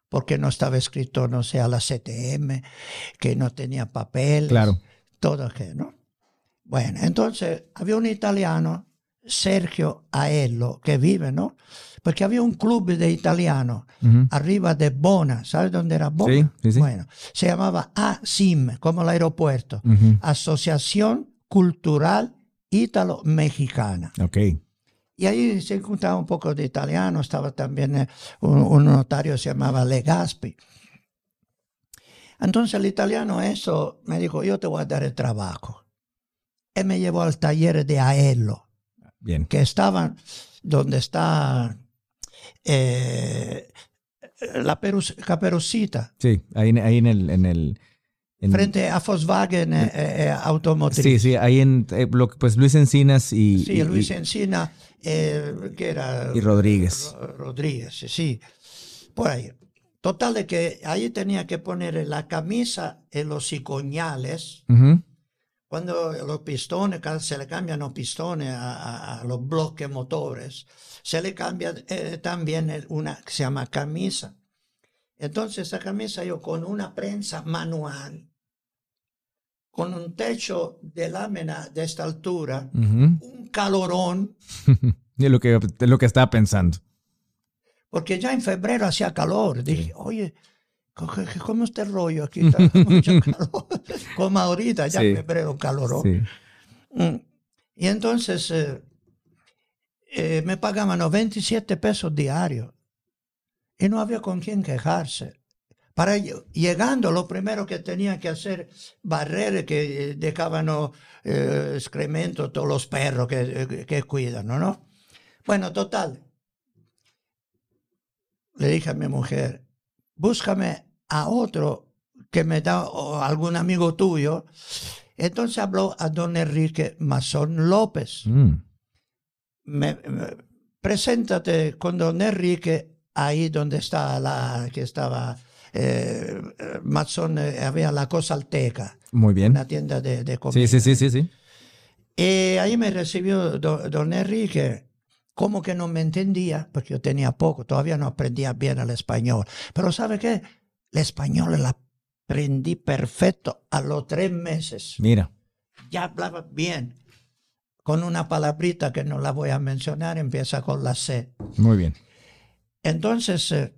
porque no estaba escrito, no sé, a la CTM, que no tenía papel Claro. todo que, ¿no? Bueno, entonces había un italiano, Sergio Aello, que vive, ¿no? Porque había un club de italianos arriba de Bona, ¿sabes dónde era Bona? Sí, sí, sí. Bueno, se llamaba ASIM, como el aeropuerto. Asociación Cultural Ítalo-Mexicana. Ok. Y ahí se encontraba un poco de italiano, estaba también eh, un, un notario, se llamaba Legaspi. Entonces el italiano eso me dijo, yo te voy a dar el trabajo. Él me llevó al taller de Aello, Bien. que estaba donde está eh, la Perus- Caperucita, Sí, ahí, ahí en el... En el en- frente a Volkswagen eh, eh, Automotriz. Sí, sí, ahí en... eh, lo pues Luis Encinas y... Sí, y- Luis Encina, eh, que era... y Rodríguez. Ro- Rodríguez, sí. Por ahí. Total de que ahí tenía que poner la camisa en los cicoñales. Ujú. Cuando los pistones, se le cambian los pistones a, a- a los bloques motores, se le cambia eh, también una que se llama camisa. Entonces esa camisa yo con una prensa manual, con un techo de lámina de esta altura, un calorón, (laughs) Es lo que, lo que estaba pensando. porque ya en febrero hacía calor. Dije, oye, ¿cómo está el rollo aquí? (laughs) Está (laughs) mucho calor. Como ahorita, ya Sí. en febrero calorón. Sí. Mm. Y entonces eh, eh, me pagaban 97 pesos diarios y no había con quién quejarse. Para ll- llegando, lo primero que tenía que hacer, barrer que eh, dejaban eh, excremento todos los perros que, eh, que cuidan, ¿no? ¿no? Bueno, total. Le dije a mi mujer, búscame a otro que me da, o algún amigo tuyo. Entonces habló a don Enrique Mazón López. Mm. Me- me- preséntate con don Enrique ahí donde está la que estaba eh, Mazón, eh, había la cosa alteca, Muy bien. una tienda de, de comida. Sí, sí, sí, sí, sí. Y ahí me recibió do- don Enrique, como que no me entendía, porque yo tenía poco, todavía no aprendía bien el español. Pero ¿sabe qué? El español lo aprendí perfecto a los tres meses. Mira. Ya hablaba bien. Con una palabrita que no la voy a mencionar, empieza con la C. Muy bien. Entonces, eh,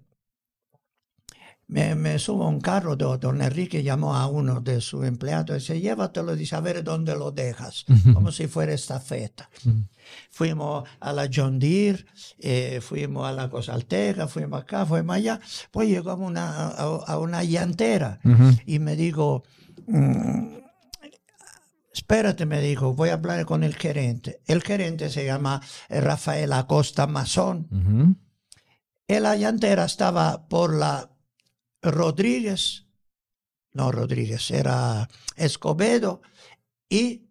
me, me subo a un carro, do- don Enrique llamó a uno de sus empleados y dice, llévatelo, dice, a ver dónde lo dejas, como si fuera estafeta. Fuimos a la John Deere, eh, fuimos a la Cosalteca, fuimos acá, fuimos allá, pues llegamos a una, a, a una llantera y me dijo, mm, espérate, me dijo, voy a hablar con el gerente. El gerente se llama Rafael Acosta Mazón. Y la llantera estaba por la Rodríguez, no Rodríguez, era Escobedo y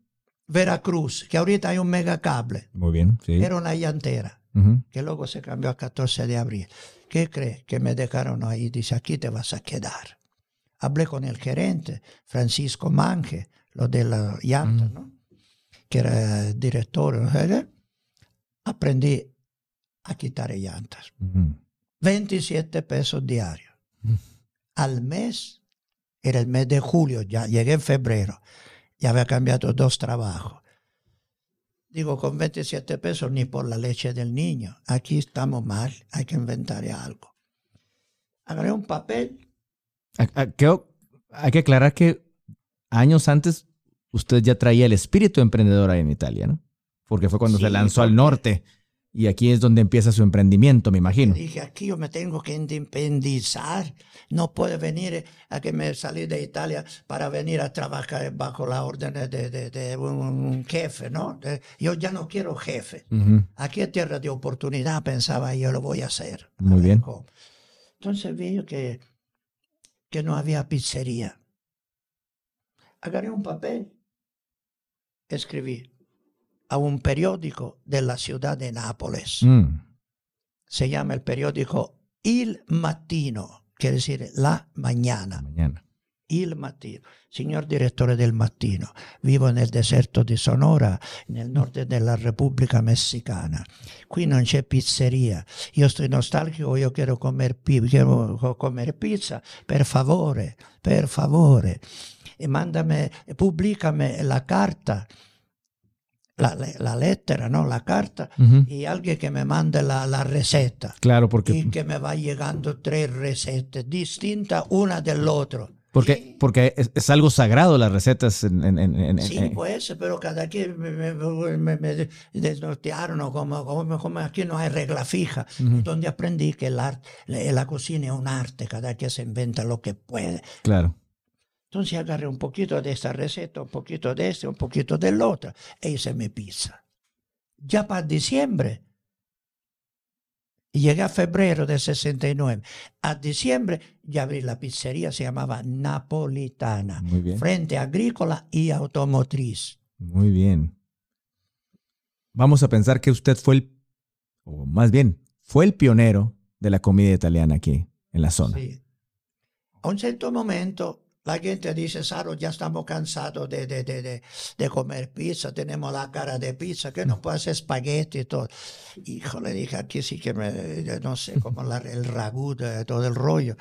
Veracruz, que ahorita hay un megacable. Muy bien, sí. Era una llantera, que luego se cambió a 14 de abril. ¿Qué cree? Que me dejaron ahí. Dice, aquí te vas a quedar. Hablé con el gerente, Francisco Mange, lo de la llanta. ¿no? que era director. ¿no? Aprendí a quitar llantas. Ujú. 27 pesos diarios. Al mes, era el mes de julio, ya llegué en febrero, ya había cambiado dos trabajos. Digo, con 27 pesos ni por la leche del niño. Aquí estamos mal, hay que inventar algo. Agarré un papel, hay que aclarar que años antes usted ya traía el espíritu emprendedor ahí en Italia, ¿no? Porque fue cuando Sí, se lanzó al norte y aquí es donde empieza su emprendimiento, me imagino. dije, aquí yo me tengo que independizar. No puedo venir a que me salí de Italia para venir a trabajar bajo la orden de, de- de un, jefe, ¿no? Yo ya no quiero jefe. Aquí es tierra de oportunidad, pensaba yo lo voy a hacer. Muy bien. cómo. Entonces vi que, que no había pizzería. Agarré un papel, escribí a un periódico de la ciudad de Nápoles. Mm. Se llama el periódico Il Mattino, quiere decir la mañana. Mañana. Il Mattino. Signor direttore del Mattino, vivo nel deserto di Sonora, nel nord della Repubblica Messicana. Qui non c'è pizzeria. Io sto nostalgico, io quiero comer, quiero co- comer pizza. Per favore, per favore. E mandame, pubblicame la carta, la, la- la lettera, no? La carta, y alguien que me mande la, la receta. Claro, porque, Y que me va llegando tres recetas distintas una del otro. porque, porque es, es algo sagrado las recetas en, en- en- Sí, ser, pero cada quien me, me, me- desnortearon, ¿no? como, como, como aquí no hay regla fija, donde aprendí que el arte, la, la cocina es un arte, cada quien se inventa lo que puede. Claro. Entonces agarré un poquito de esta receta, un poquito de este, un poquito del otro, e hice mi pizza. Ya para diciembre, llegué a febrero del 69, a diciembre ya abrí la pizzería, se llamaba Napolitana, Muy bien. frente agrícola y automotriz. Muy bien. Vamos a pensar que usted fue el, o más bien, fue el pionero de la comida italiana aquí en la zona. Sí. A un cierto momento la gente dice, Saro, ya estamos cansados de, de, de, de, de comer pizza, tenemos la cara de pizza, que no puede hacer espagueti y todo. Hijo, le dije, aquí sí que me, no sé, como la- el ragú, de todo el rollo.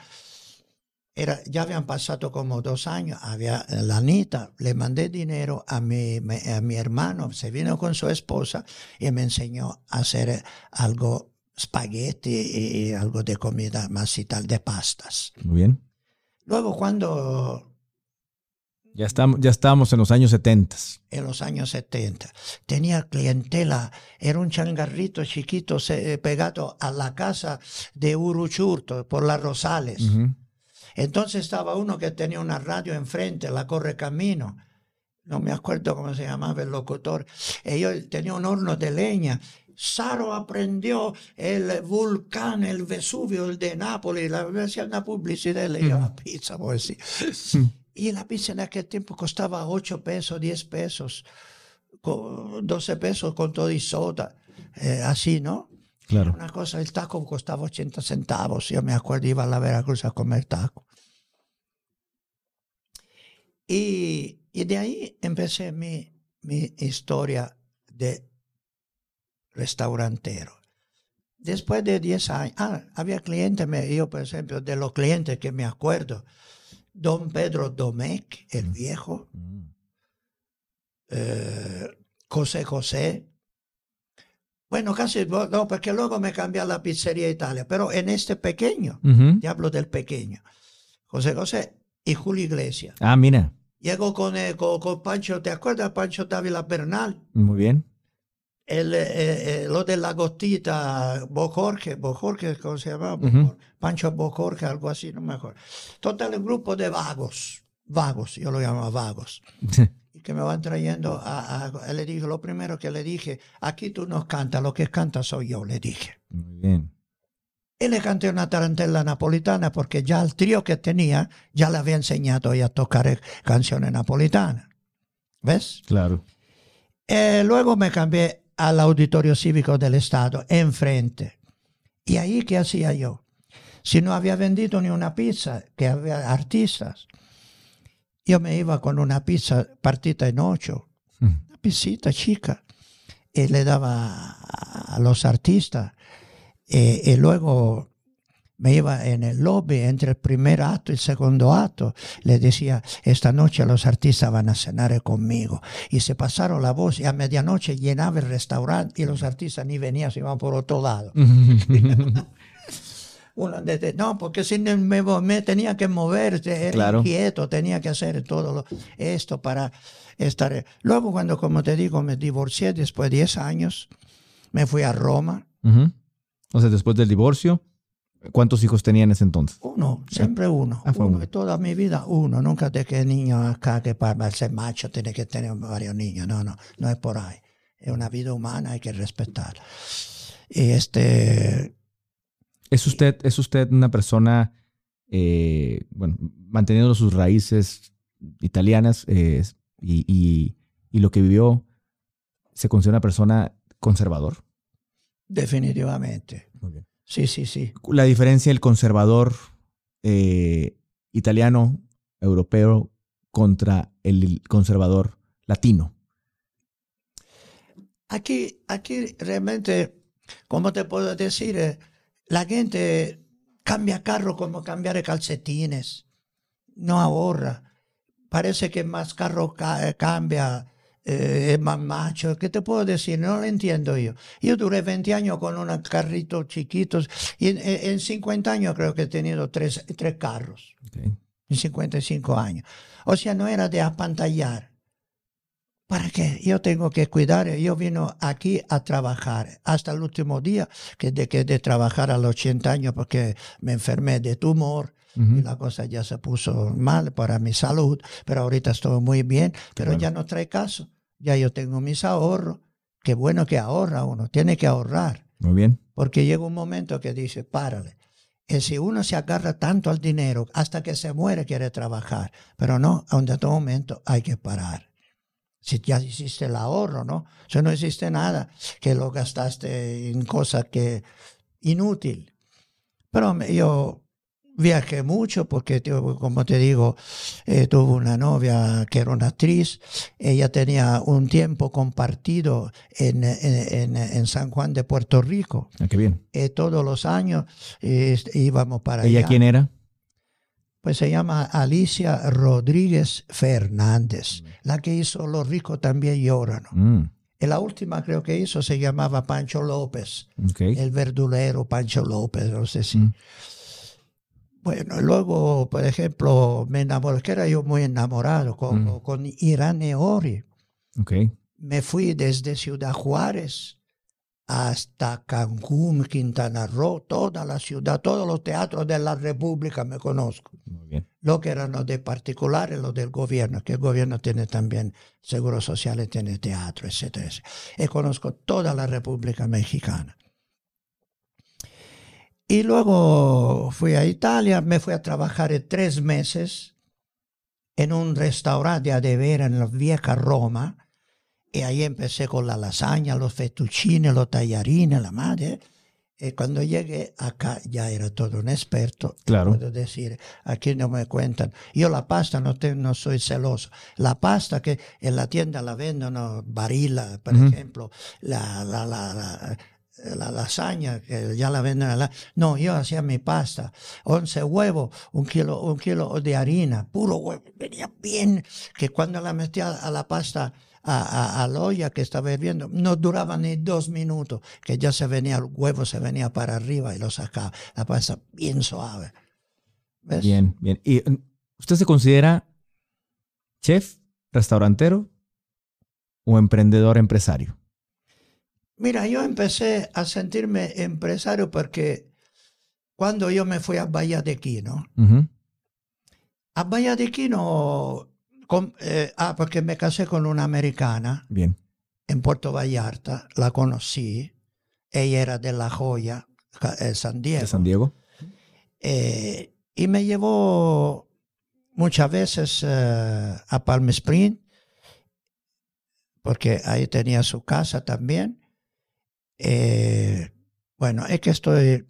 Era, ya habían pasado como dos años, había la Anita, le mandé dinero a mi, a mi hermano, se vino con su esposa y me enseñó a hacer algo, espagueti y, y algo de comida más y tal, de pastas. Muy bien. Luego cuando Ya estamos, ya estábamos en los años 70. en los años 70. Tenía clientela, era un changarrito chiquito se- eh, pegado a la casa de Uruchurto por las Rosales. Entonces estaba uno que tenía una radio enfrente, la Corre Camino. No me acuerdo cómo se llamaba el locutor. Ellos tenía un horno de leña. Saro aprendió el volcán, el Vesubio, el de Nápoles. La, hacía una publicidad, le llevaba pizza, pues sí. Y la pizza en aquel tiempo costaba 8 pesos, 10 pesos, co- 12 pesos con todo y soda. eh, así, ¿no? Claro. Una cosa, el taco costaba 80 centavos. Yo me acuerdo, iba a la Veracruz a comer taco. Y, y de ahí empecé mi, mi historia de restaurantero. Después de 10 años, ah, había clientes, me- yo por ejemplo, de los clientes que me acuerdo, don Pedro Domecq, el viejo, Mm. eh, José José. Bueno, casi, no, porque luego me cambié a la pizzería Italia, pero en este pequeño, Ujú. te hablo del pequeño. José José y Julio Iglesias. Ah, mira. Llegó con, eh, con, con Pancho, ¿te acuerdas? Pancho Dávila Bernal. Muy bien. El, eh, eh, lo de la gotita, Bojorge, Bojorge, ¿cómo se llama? Ujú. Pancho Bojorge, algo así, no me acuerdo. Total, el grupo de vagos, vagos, yo lo llamo vagos, y que me van trayendo a, a- le dije, lo primero que le dije, aquí tú no cantas, lo que canta soy yo, le dije. Muy bien. Y le canté una tarantela napolitana porque ya el trío que tenía, ya le había enseñado a tocar eh, canciones napolitanas. ¿Ves? Claro. Eh, luego me cambié al Auditorio Cívico del Estado, enfrente. ¿Y ahí qué hacía yo? Si no había vendido ni una pizza, que había artistas, yo me iba con una pizza partida en ocho, Mm. una pizzita chica, y le daba a los artistas. Eh, y luego me iba en el lobby entre el primer acto y el segundo acto. Le decía, esta noche los artistas van a cenar conmigo. Y se pasaron la voz y a medianoche llenaba el restaurante y los artistas ni venían, se iban por otro lado. (laughs) Uno desde- no, porque si no me, me tenía que mover, era Claro. inquieto, tenía que hacer todo lo- esto para estar. Luego, cuando, como te digo, me divorcié después de 10 años, me fui a Roma. O sea, después del divorcio, ¿cuántos hijos tenía en ese entonces? Uno, siempre uno. Ah, uno uno. toda mi vida, uno. Nunca de que niño acá que para ser macho tiene que tener varios niños. No, no, no es por ahí. Es una vida humana, hay que respetar. Y este, ¿Es usted, es usted una persona, eh, bueno, manteniendo sus raíces italianas eh, y, y- y lo que vivió, se considera una persona conservador? definitivamente. Muy bien. Sí, sí, sí. La diferencia del conservador eh, italiano, europeo, contra el conservador latino. Aquí, aquí realmente, ¿cómo te puedo decir? Eh, La gente cambia carro como cambiar calcetines. No ahorra. Parece que más carro ca- eh, cambia, eh, es más macho. ¿Qué te puedo decir? No lo entiendo yo. Yo duré 20 años con unos carritos chiquitos y en, en 50 años creo que he tenido tres, tres carros. Ok. en 55 años. O sea, no era de apantallar. ¿Para qué? Yo tengo que cuidar, yo vino aquí a trabajar hasta el último día que dejé de trabajar a los 80 años porque me enfermé de tumor y la cosa ya se puso mal para mi salud, pero ahorita estoy muy bien, pero bueno. ya no trae caso. Ya yo tengo mis ahorros. Qué bueno que ahorra uno, tiene que ahorrar. Muy bien. Porque llega un momento que dice, párale. Y si uno se agarra tanto al dinero, hasta que se muere quiere trabajar. Pero no, a un determinado momento hay que parar. Si ya hiciste el ahorro, ¿no? Si no existe nada, que lo gastaste en cosas que inútil. Pero yo viajé mucho porque, como te digo, eh, tuve una novia que era una actriz. Ella tenía un tiempo compartido en, en- en- San Juan de Puerto Rico. Ah, qué bien. Eh, todos los años eh, íbamos para ¿Ella allá. quién era? Pues se llama Alicia Rodríguez Fernández, la que hizo Los ricos también lloran. Mm, Y la última creo que hizo se llamaba Pancho López, el verdulero Pancho López, no sé si. Mm. Bueno, luego, por ejemplo, me enamoré, que era yo muy enamorado con, Mm. con Irán Eori. Ok. Me fui desde Ciudad Juárez hasta Cancún, Quintana Roo, toda la ciudad, todos los teatros de la República me conozco. Muy bien. Lo que eran los de particulares, los del gobierno, que el gobierno tiene también seguro social y tiene teatro, etcétera. etcétera. Y conozco toda la República Mexicana. Y luego fui a Italia, me fui a trabajar tres meses en un restaurante de vera en la vieja Roma. Y ahí empecé con la lasaña, los fettuccine, los tallarines, la madre. Y cuando llegué acá ya era todo un experto. Claro. Puedo decir, aquí no me cuentan. Yo la pasta no, te- no soy celoso. La pasta que en la tienda la venden, no, varila, por Ujú. ejemplo, la, la, la, la, la lasaña, que ya la venden. a la- no, yo hacía mi pasta. 11 huevos, un kilo, un kilo de harina, puro huevo. Venía bien, que cuando la metía a la pasta a, a, la olla que estaba hirviendo, no duraba ni dos minutos, que ya se venía el huevo, se venía para arriba y lo sacaba. La pasta bien suave. Bien, bien. ¿Y mm, usted se considera chef, restaurantero o emprendedor empresario? Mira, yo empecé a sentirme empresario porque cuando yo me fui a Bahía de Quino, a Bahía de Quino, con- eh, ah, porque me casé con una americana Bien. en Puerto Vallarta, la conocí, ella era de La Joya, eh, San Diego. De San Diego. Eh, y me llevó muchas veces a Palm Spring, porque ahí tenía su casa también. Eh, bueno, es que estoy,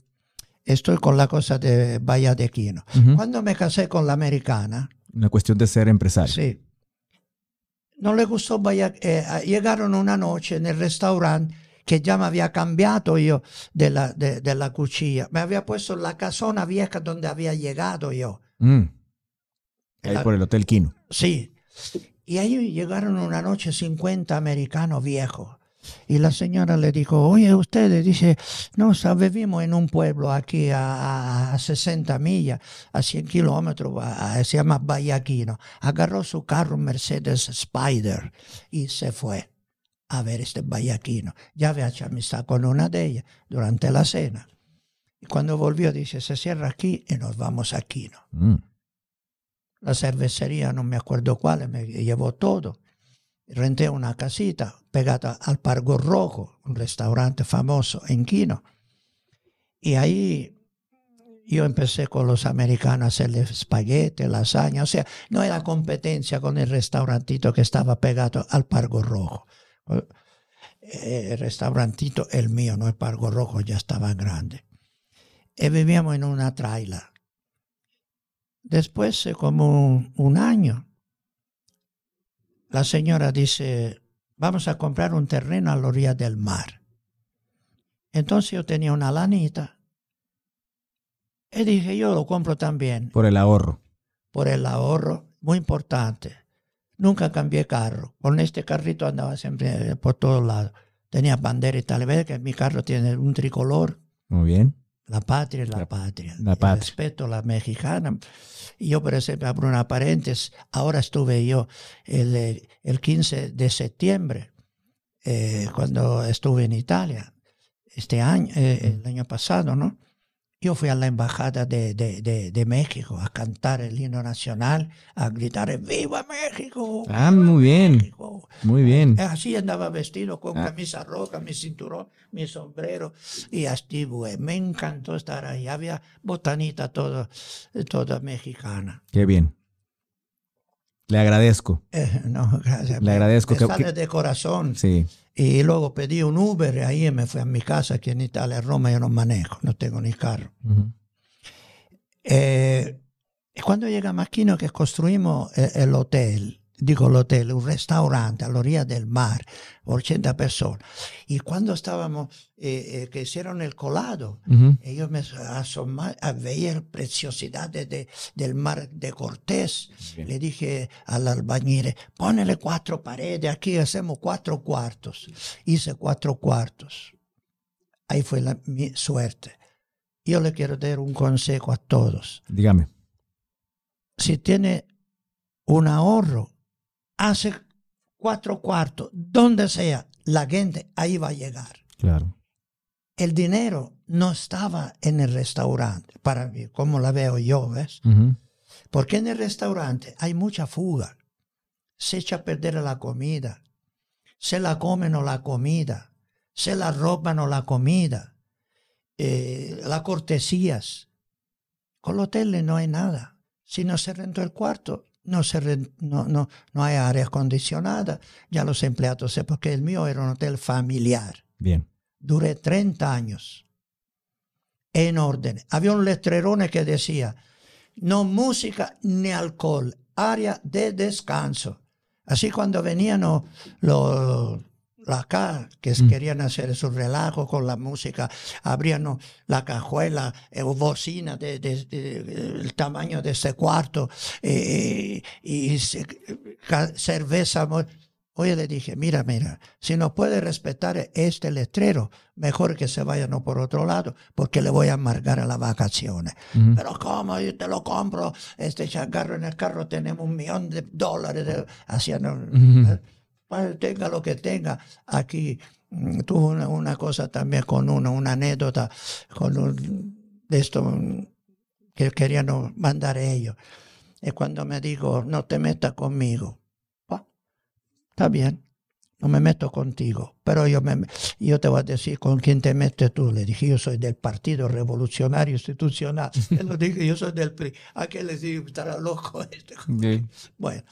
estoy con la cosa de Bahía de Quino. Cuando me casé con la americana, Una cuestión de ser empresario. sí, no le gustó Bahía. eh, llegaron una noche en el restaurante que ya me había cambiado yo de la, de, de la cuchilla. Me había puesto la casona vieja donde había llegado yo. Mm. Ahí La- por el Hotel Quino. Sí. Y ahí llegaron una noche 50 americanos viejos. Y la señora le dijo, oye, ustedes, dice, no, vivimos en un pueblo aquí a, a 60 millas, a 100 kilómetros, se llama Bayaquino. Agarró su carro Mercedes Spider y se fue a ver este Bayaquino. Ya había hecho amistad con una de ellas durante la cena. Y cuando volvió, dice, se cierra aquí y nos vamos a Quino Mm. la cervecería, no me acuerdo cuál, me llevó todo. Renté una casita pegada al Pargo Rojo, un restaurante famoso en Quino. Y ahí yo empecé con los americanos a hacerle espagueti, lasaña. O sea, no era competencia con el restaurantito que estaba pegado al Pargo Rojo. Eh, El restaurantito, el mío, no el Pargo Rojo, ya estaba grande. Y vivíamos en una traila. Después de como un año, la señora dice, vamos a comprar un terreno a la orilla del mar. Entonces yo tenía una lanita y dije, yo lo compro también Por el ahorro. por el ahorro, muy importante. Nunca cambié carro. Con este carrito andaba siempre por todos lados. Tenía bandera y tal vez que mi carro tiene un tricolor. Muy bien. La patria es la, La- patria. la patria. Respeto a la mexicana. Y yo, por ejemplo, abro una paréntesis. Ahora estuve yo el, el 15 de septiembre, eh, cuando estuve en Italia, este año, eh, el año pasado, ¿no? Yo fui a la embajada de, de, de, de México a cantar el himno nacional, a gritar ¡Viva México! Ah, muy bien. México! Muy bien. Así andaba vestido con Ah. camisa roja, mi cinturón, mi sombrero y así, güey. Me encantó estar ahí. Había botanita toda, toda mexicana. Qué bien. Le agradezco. Eh, no, gracias. Le agradezco me que- sale de corazón. Sí. Y luego pedí un Uber y ahí me fui a mi casa aquí en Italia, Roma. Yo no manejo, no tengo ni carro. Ujú. Eh, y cuando llegamos aquí, ¿no? que construimos eh, el hotel, digo el hotel, un restaurante a la orilla del mar, 80 personas. Y cuando estábamos, eh, eh, que hicieron el colado, Ujú. ellos me asomaban, a ver preciosidades de, del mar de Cortés. Bien. Le dije al albañil, ponele cuatro paredes, aquí hacemos cuatro cuartos. Hice cuatro cuartos. Ahí fue la, mi suerte. Yo le quiero dar un consejo a todos. Dígame. Si tiene un ahorro, hace cuatro cuartos, donde sea, la gente ahí va a llegar. Claro. El dinero no estaba en el restaurante, para mí, como la veo yo, ¿ves? Porque en el restaurante hay mucha fuga. Se echa a perder la comida. Se la comen o la comida. Se la roban o la comida. Eh, las cortesías. Con los hoteles no hay nada. Si no se rentó el cuarto, no, se no, no, no hay área acondicionada. Ya los empleados sé, porque el mío era un hotel familiar. Bien. Duré 30 años en orden. Había un letrerone que decía, no música ni alcohol, área de descanso. Así cuando venían los, acá que Mm. querían hacer su relajo con la música, abrían la cajuela eh, bocina de, de- de- del tamaño de este cuarto eh, y cerveza. Oye, le dije, mira, mira, si no puede respetar este letrero, mejor que se vaya no por otro lado, porque le voy a amargar a las vacaciones. Pero ¿cómo? Yo te lo compro, este chacarro en el carro tenemos un millón de dólares. De, tenga lo que tenga. Aquí mm, tuvo una, cosa también con uno, una anécdota con un, de esto mm, que querían mandar ellos. Y cuando me dijo, no te metas conmigo está bien, no me meto contigo, pero yo, me, yo te voy a decir con quién te metes tú. Le dije, yo soy del Partido Revolucionario Institucional. (laughs) Él lo dije, yo soy del PRI. ¿A qué le digo? Estará loco (laughs) este. (laughs) Bueno,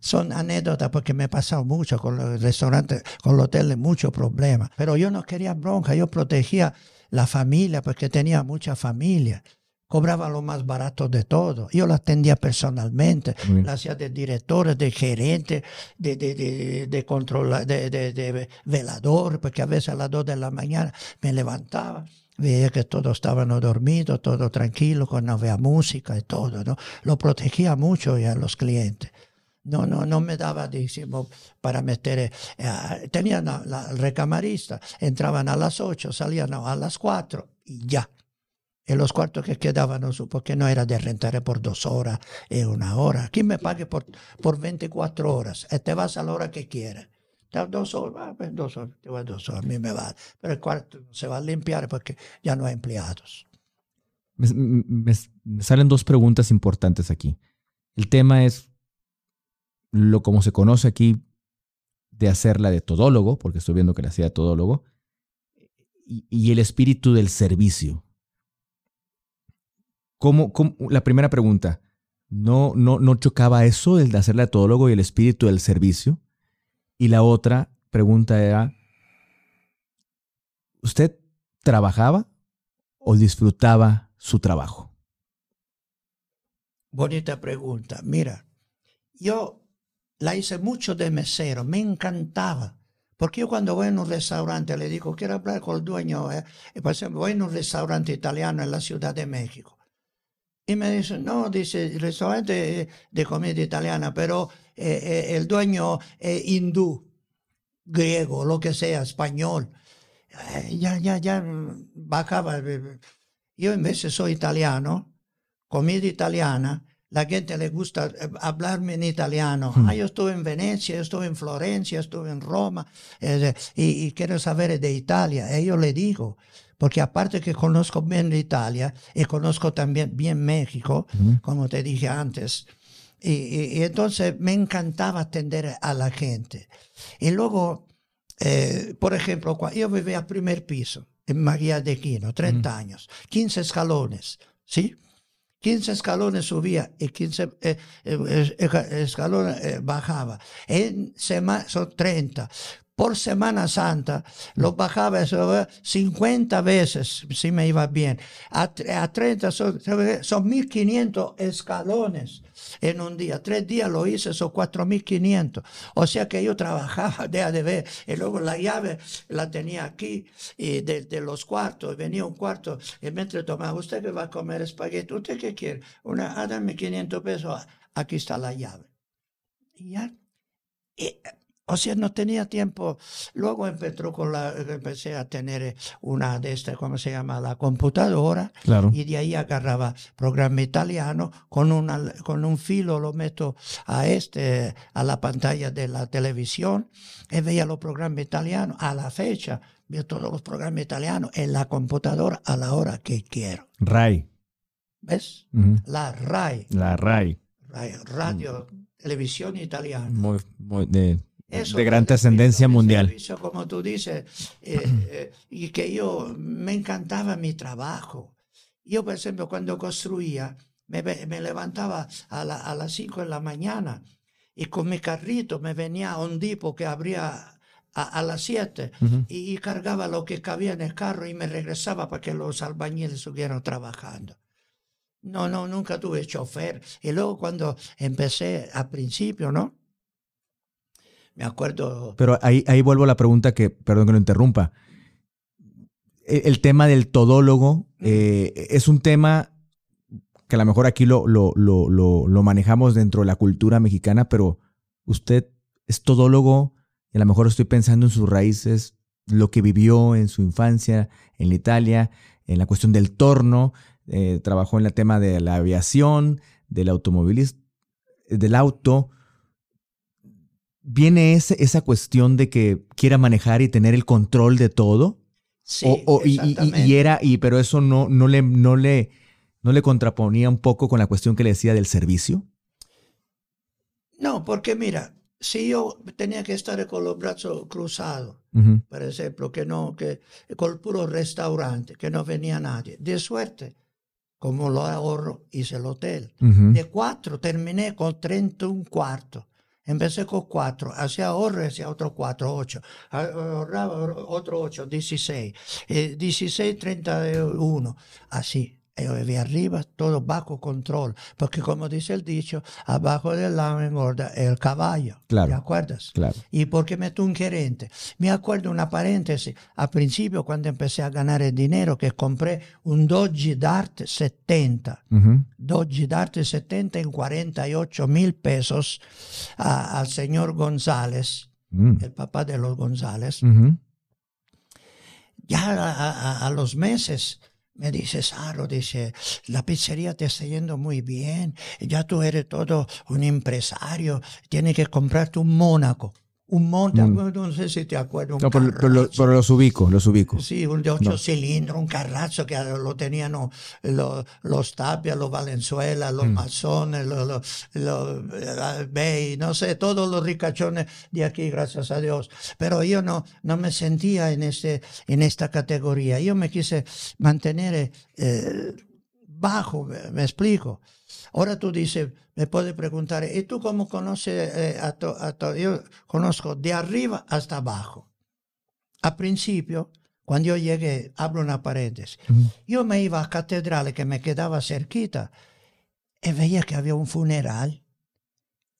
son anécdotas porque me he pasado mucho con los restaurantes, con los hoteles, muchos problemas. Pero yo no quería bronca, yo protegía la familia porque tenía mucha familia cobraba lo más barato de todo. Yo la atendía personalmente, la hacía de director, de gerente, de, de, de, de, de, velador, porque a veces a las dos de la mañana me levantaba veía que todos estaban dormidos, todo tranquilo, cuando había música y todo, ¿no? Lo protegía mucho ya a los clientes. No, no, no me daba, decimos, para meter, eh, tenían la, recamarista, entraban a las ocho, salían a las cuatro y ya en los cuartos que quedaban, porque no era de rentar por dos horas y una hora. Aquí me pague por, por 24 horas. Eh, te vas a la hora que quieras. Dos horas, pues dos horas, dos horas, a mí me va. Pero el cuarto se va a limpiar porque ya no hay empleados. Me, salen dos preguntas importantes aquí. El tema es lo como se conoce aquí de hacerla de todólogo, porque estoy viendo que la hacía de todólogo, y el espíritu del servicio ¿Cómo, la primera pregunta, ¿no, no, ¿no chocaba eso, el de hacerle a todólogo y el espíritu del servicio? Y la otra pregunta era, ¿usted trabajaba o disfrutaba su trabajo? Bonita pregunta. Mira, yo la hice mucho de mesero, me encantaba. Porque yo cuando voy a un restaurante le digo, quiero hablar con el dueño. Eh". Por ejemplo, voy a un restaurante italiano en la Ciudad de México. Y me dice, no, dice, restaurante de comida italiana, pero eh, eh, el dueño es hindú, griego, lo que sea, español. Eh, ya, ya, ya bajaba. Yo en vez soy italiano, comida italiana, la gente le gusta hablarme en italiano. Hmm. Ah, yo estuve en Venecia, yo estuve en Florencia, estuve en Roma, y, y, quiero saber de Italia. Y yo le digo, porque aparte que conozco bien Italia y conozco también bien México, como te dije antes, y, entonces me encantaba atender a la gente. Y luego, eh, por ejemplo, yo vivía primer piso en María de Quino, 30 años, 15 escalones, ¿sí? 15 escalones subía y 15 eh, eh, escalones bajaba. En semana son 30 por Semana Santa, lo bajaba 50 veces, si me iba bien. A, 30 son, son 1500 escalones en un día. Tres días lo hice, son 4500. O sea que yo trabajaba de a de ver. Y luego la llave la tenía aquí, y de, los cuartos. Venía un cuarto, y mientras tomaba, ¿usted que va a comer espagueti? ¿Usted qué quiere? Una, ah, dame 500 pesos. Aquí está la llave. Y ya. Y, o sea, no tenía tiempo. Luego empezó con la, empecé a tener una de estas, ¿cómo se llama? La computadora. Claro. Y de ahí agarraba programa italiano, con, una, con un filo lo meto a este, a la pantalla de la televisión, y veía los programas italianos. A la fecha, veo todos los programas italianos en la computadora a la hora que quiero. RAI. ¿Ves? La RAI. La RAI. radio, televisión italiana. Muy, muy de de gran trascendencia mundial. como tú dices, eh, (clears throat) eh, y que yo me encantaba mi trabajo. Yo, por ejemplo, cuando construía, me, me levantaba a, a las 5 de la mañana y con mi carrito me venía a un dipo que abría a, las 7 y, cargaba lo que cabía en el carro y me regresaba para que los albañiles estuvieran trabajando. No, no, nunca tuve chofer. Y luego cuando empecé al principio, ¿no? Me acuerdo. Pero ahí, ahí vuelvo a la pregunta que, perdón que lo interrumpa. E, el, tema del todólogo eh, es un tema que a lo mejor aquí lo, lo, lo, lo, manejamos dentro de la cultura mexicana, pero usted es todólogo y a lo mejor estoy pensando en sus raíces, lo que vivió en su infancia en la Italia, en la cuestión del torno, eh, trabajó en el tema de la aviación, del automovilismo, del auto. ¿Viene esa cuestión de que quiera manejar y tener el control de todo? Sí, y, era, y, pero eso no, no, le, no, le, no le contraponía un poco con la cuestión que le decía del servicio. No, porque mira, si yo tenía que estar con los brazos cruzados, por ejemplo, que no, que con el puro restaurante, que no venía nadie, de suerte, como lo ahorro, hice el hotel. De cuatro terminé con 31 cuartos. Empecé con cuatro, hacía ahorro hacía otro cuatro, ocho. Ahorraba otro ocho, 16. Eh, 16, 31. Así. Vivía arriba, todo bajo control. Porque como dice el dicho, abajo del lama engorda el caballo. Claro. ¿Te acuerdas? Claro. Y porque meto un gerente. Me acuerdo una paréntesis. Al principio, cuando empecé a ganar el dinero, que compré un Dodge Dart 70. Dodge Dart 70 en 48 mil pesos al señor González, mm. el papá de los González. Ya a los meses me dice, Saro, dice, la pizzería te está yendo muy bien, ya tú eres todo un empresario, tienes que comprarte un Mónaco un monte, mm. no sé si te acuerdas. No, pero, los ubico, los ubico. Sí, un de ocho cilindros, un carrazo que lo tenían los, los Tapia, los Valenzuela, los mm. Masones, los, los, Bay, no sé, todos los ricachones de aquí, gracias a Dios. Pero yo no, no me sentía en, este, en esta categoría. Yo me quise mantener eh, bajo, me explico. Ahora tú dices, me puedes preguntar, ¿y tú cómo conoces eh, a todo? Yo conozco de arriba hasta abajo. Al principio, cuando yo llegué, abro una paredes, yo me iba a catedral que me quedaba cerquita y veía que había un funeral.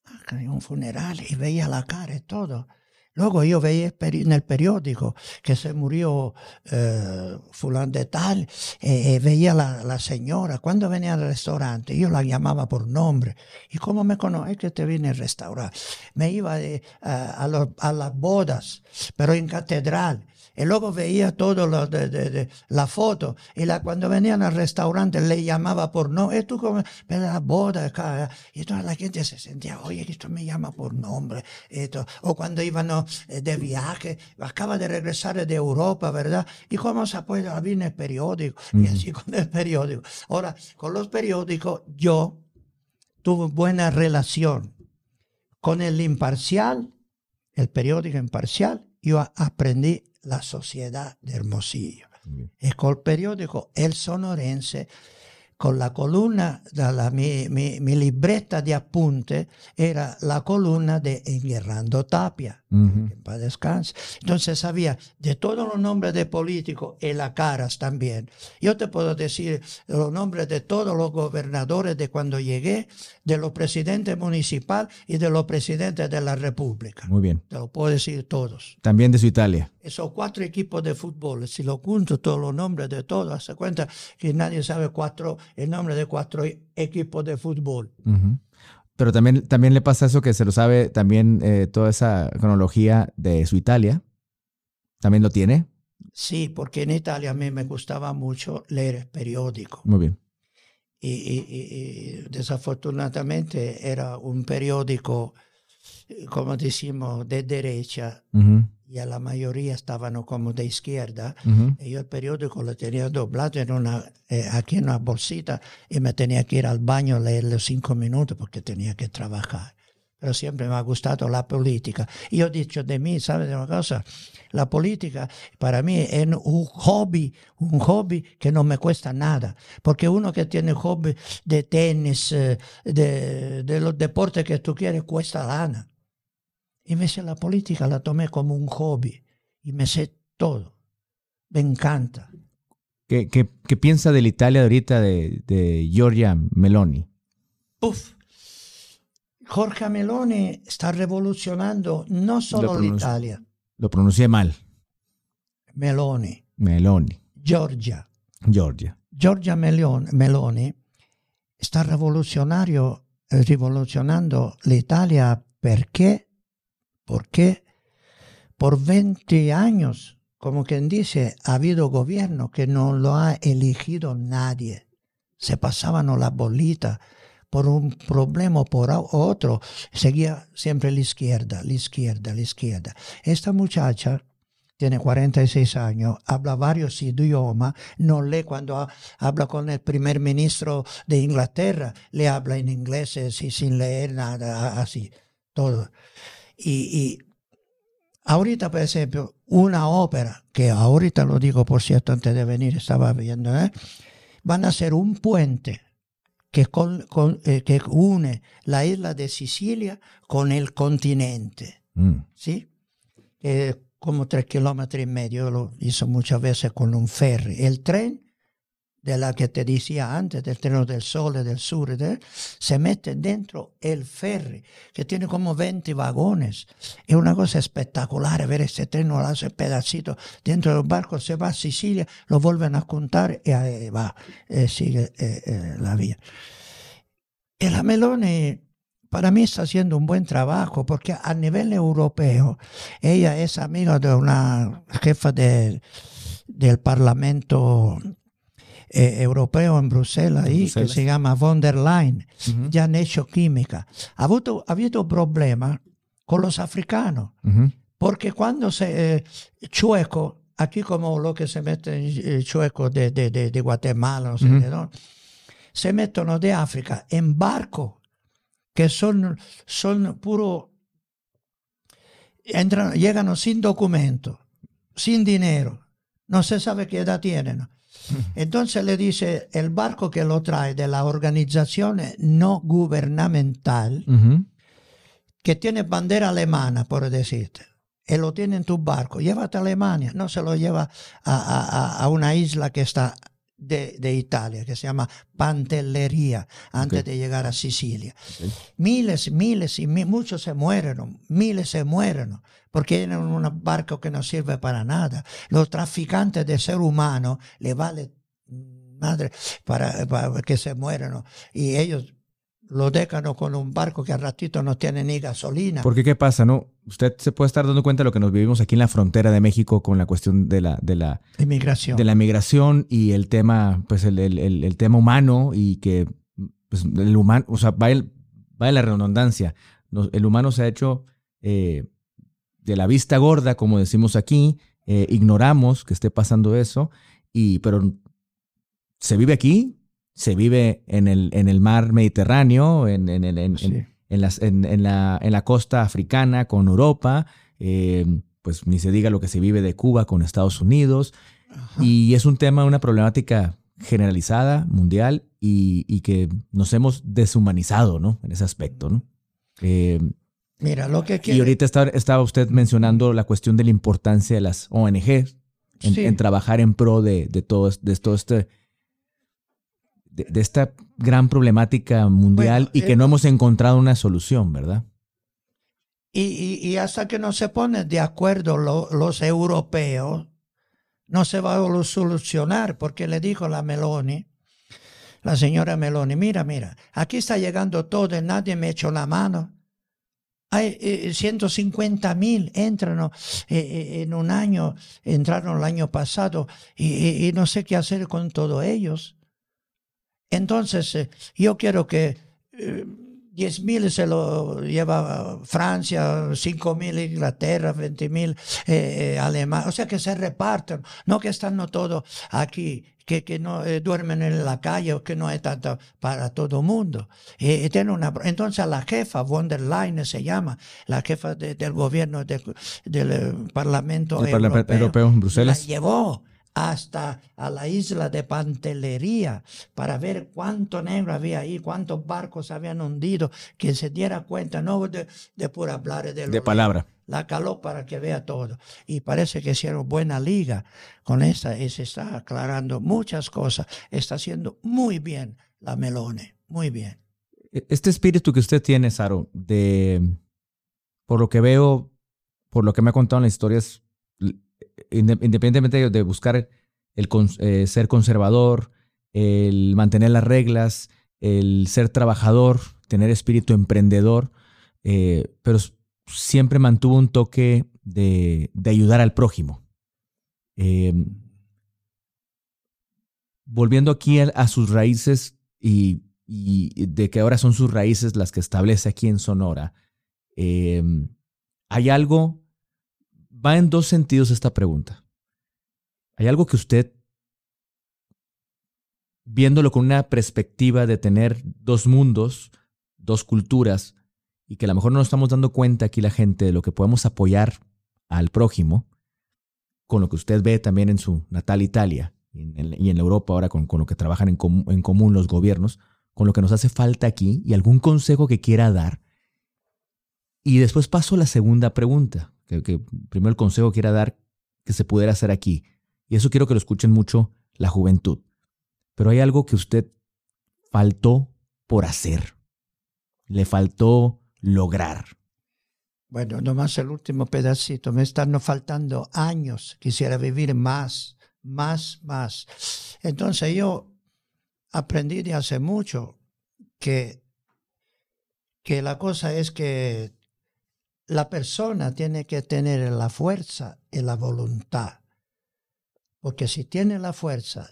Ah, había un funeral y veía la cara y todo. Luego yo veía en el periódico que se murió eh, fulano de tal, eh, eh, veía la, la señora, cuando venía al restaurante, yo la llamaba por nombre. ¿Y cómo me conoce? Que te vine al restaurante. Me iba a, a las bodas, pero en catedral. Y luego veía todo lo de, la foto. Y la, cuando venían al restaurante le llamaba por nombre. Tú como, la boda acá. Y toda la gente se sentía, oye, esto me llama por nombre. Esto. O cuando iban eh, de viaje, acaba de regresar de Europa, ¿verdad? Y cómo se puede abrir el periódico. Y así con el periódico. Ahora, con los periódicos, yo tuve buena relación con el imparcial, el periódico imparcial. Yo aprendí la sociedad de Hermosillo. Es con el periódico El Sonorense con la columna, la, mi, mi, mi, libreta de apunte era la columna de Enguerrando Tapia, para descansar. Entonces sabía de todos los nombres de políticos y las caras también. Yo te puedo decir los nombres de todos los gobernadores de cuando llegué, de los presidentes municipales y de los presidentes de la República. Muy bien. Te lo puedo decir todos. También de su Italia. Esos cuatro equipos de fútbol, si lo junto todos los nombres de todos, se cuenta que nadie sabe cuatro el nombre de cuatro equipos de fútbol. Pero también, también le pasa eso que se lo sabe también eh, toda esa cronología de su Italia. ¿También lo tiene? Sí, porque en Italia a mí me gustaba mucho leer el periódico. Muy bien. Y, desafortunadamente era un periódico, como decimos, de derecha y a la mayoría estaban como de izquierda. Y yo el periódico lo tenía doblado en una, eh, aquí en una bolsita y me tenía que ir al baño a leerlo cinco minutos porque tenía que trabajar. Pero siempre me ha gustado la política. Y yo he dicho de mí, ¿sabes una cosa? La política para mí es un hobby, un hobby que no me cuesta nada. Porque uno que tiene hobby de tenis, eh, de, de los deportes que tú quieres, cuesta lana. Invece la política la tomé como un hobby y me sé todo. Me encanta. ¿Qué, qué, piensa de la Italia de ahorita de, de Giorgia Meloni? Uf. Jorge Meloni está revolucionando no solo l'Italia. Lo pronuncié mal. Meloni. Meloni. Giorgia. Giorgia. Giorgia Meloni está revolucionario, eh, rivoluzionando l'Italia perché ¿Por qué? por 20 años, como quien dice, ha habido gobierno que no lo ha elegido nadie. Se pasaban las bolitas por un problema o por otro. Seguía siempre la izquierda, la izquierda, la izquierda. Esta muchacha tiene 46 años, habla varios idiomas, no lee cuando habla con el primer ministro de Inglaterra, le habla en inglés eh, sin leer nada, así, todo. Y, ahorita, por ejemplo, una ópera, que ahorita lo digo, por cierto, antes de venir, estaba viendo, ¿eh? van a ser un puente que, eh, que une la isla de Sicilia con el continente. Mm. ¿Sí? como tres kilómetros y medio, lo hizo muchas veces con un ferry. El tren, de la que te decía antes, del tren del sol del sur, se mete dentro el ferry, que tiene como 20 vagones. Es una cosa espectacular ver este tren, hace pedacito dentro del barco, se va a Sicilia, lo vuelven a contar y ahí va, eh, sigue eh, eh, la vía. El Meloni para mí está haciendo un buen trabajo porque a nivel europeo ella es amiga de una jefa de, del Parlamento eh, Europeo en Bruselas, ahí, que se llama von der Leyen. Ya han hecho química. Ha habido, ha habido problemas con los africanos porque cuando se eh, chueco, aquí como lo que se mete en eh, chueco de, de, de, Guatemala, no sé de dónde, se meten de África en barco que son, son puro, entran, llegan sin documento, sin dinero, no se sabe qué edad tienen. Entonces le dice el barco que lo trae de la organización no gubernamental, que tiene bandera alemana, por decirte, y lo tiene en tu barco, llévate a Alemania, no se lo lleva a, a una isla que está de, Italia, que se llama Pantellería, antes de llegar a Sicilia. Miles, miles y muchos se mueren, miles se mueren, porque tienen un barco que no sirve para nada. Los traficantes de ser humano le vale madre para, para que se mueran, y ellos lo dejan con un barco que al ratito no tiene ni gasolina. Porque qué pasa, ¿no? Usted se puede estar dando cuenta de lo que nos vivimos aquí en la frontera de México con la cuestión de la, de la inmigración. De la migración y el tema, pues el, el, el, tema humano y que pues, el humano, o sea, va, el, va la redundancia. El humano se ha hecho eh, de la vista gorda, como decimos aquí, eh, ignoramos que esté pasando eso, y, pero se vive aquí, se vive en el, en el mar Mediterráneo, en, en, en, en las, la, la, costa africana con Europa, eh, pues ni se diga lo que se vive de Cuba con Estados Unidos. Y es un tema, una problemática generalizada, mundial, y, y, que nos hemos deshumanizado, ¿no? En ese aspecto, ¿no? Eh, Mira, lo que Y ahorita estaba, usted mencionando la cuestión de la importancia de las ONG en, trabajar en pro de, de todo, de todo este de, esta gran problemática mundial y que no eh, hemos encontrado una solución, ¿verdad? Y, hasta que no se ponen de acuerdo los europeos, no se va a solucionar, porque le dijo la Meloni, la señora Meloni, mira, mira, aquí está llegando todo y nadie me echó la mano. Hay 150 eh, mil entran eh, en un año, entraron el año pasado y, no sé qué hacer con todos ellos. Entonces, eh, yo quiero que eh, 10 mil se lo lleva Francia, 5 mil Inglaterra, 20 mil eh, eh, Alemania, o sea que se reparten, no que están no todos aquí, que, que no duermen en la calle o que no hay tanto para todo el mundo. tiene una, entonces la jefa, von der Leyen se llama, la jefa del gobierno del Parlamento Europeo, Europeo en Bruselas. La llevó hasta a la isla de Pantelería para ver cuánto negro había ahí, cuántos barcos habían hundido, que se diera cuenta, no de, de por hablar de, de palabra. La caló para que vea todo. Y parece que hicieron buena liga con esta y se está aclarando muchas cosas. Está haciendo muy bien la Melone, muy bien. E, este espíritu que usted tiene, Saro, de, por lo que veo, por lo que me ha contado en las historias, independientemente de buscar el eh, ser conservador, el mantener las reglas, el ser trabajador, tener espíritu emprendedor, eh, pero siempre mantuvo un toque de, ayudar al prójimo. Em, volviendo aquí a, sus raíces y, de que ahora son sus raíces las que establece aquí en Sonora, em, hay algo, va en dos sentidos esta pregunta. Hay algo que usted, viéndolo con una perspectiva de tener dos mundos, dos culturas, y que a lo mejor no nos estamos dando cuenta aquí la gente de lo que podemos apoyar al prójimo, con lo que usted ve también en su natal Italia y en, Europa ahora con, lo que trabajan en, común los gobiernos, con lo que nos hace falta aquí y algún consejo que quiera dar. Y después paso a la segunda pregunta, que, que primero el consejo quiera dar que se pudiera hacer aquí. Y eso quiero que lo escuchen mucho la juventud. Pero hay algo que usted faltó por hacer. Le faltó lograr? Bueno, nomás el último pedacito. Me están faltando años. Quisiera vivir más, más, más. Entonces yo aprendí de hace mucho que, que la cosa es que la persona tiene que tener la fuerza y la voluntad. Porque si tiene la fuerza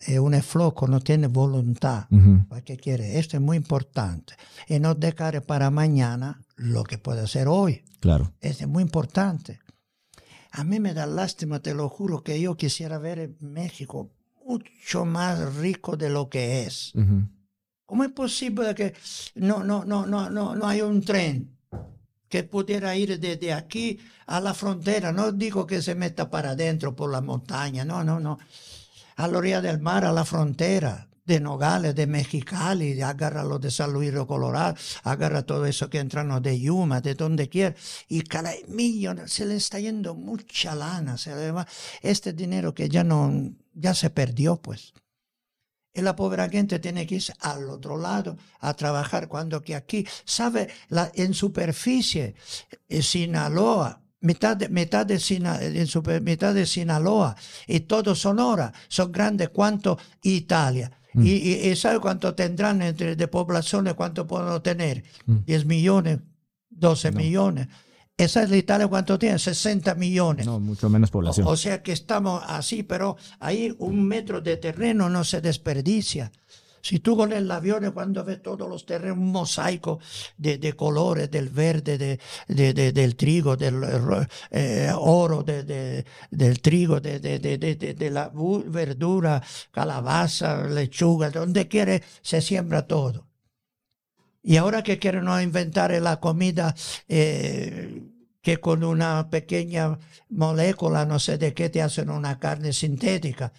es un floco, no tiene voluntad. ¿Para qué quiere? Esto es muy importante. Y no dejar para mañana lo que puede hacer hoy. Claro. Esto es muy importante. A mí me da lástima, te lo juro, que yo quisiera ver México mucho más rico de lo que es. ¿Cómo es posible que no, no, no, no, no, no hay un tren que pudiera ir desde aquí a la frontera? No digo que se meta para adentro por la montaña, no, no, no a la orilla del mar, a la frontera de Nogales, de Mexicali, agarra los de San Luis de Colorado, agarra todo eso que entran de Yuma, de donde quiera, y cada millón se le está yendo mucha lana, se le va este dinero que ya no, ya se perdió pues. Y la pobre gente tiene que ir al otro lado a trabajar cuando que aquí, sabe, la, en superficie, en Sinaloa, mitad de, mitad de, en mitad de Sinaloa y todo Sonora son grandes cuanto Italia. Mm. Y, ¿sabe cuánto tendrán entre de poblaciones? ¿Cuánto pueden tener? 10 mm. millones, 12 millones. Esa es la Italia, ¿cuánto tiene? 60 millones. No, mucho menos población. o, sea que estamos así, pero ahí un metro de terreno no se desperdicia. Si tú con el avión, cuando ves todos los terrenos, un mosaico de, colores, del verde, de, del trigo, del eh, oro, del trigo, de, la verdura, calabaza, lechuga, donde quiere se siembra todo. Y ahora que quieren inventar la comida eh, que con una pequeña molécula, no sé de qué, te hacen una carne sintética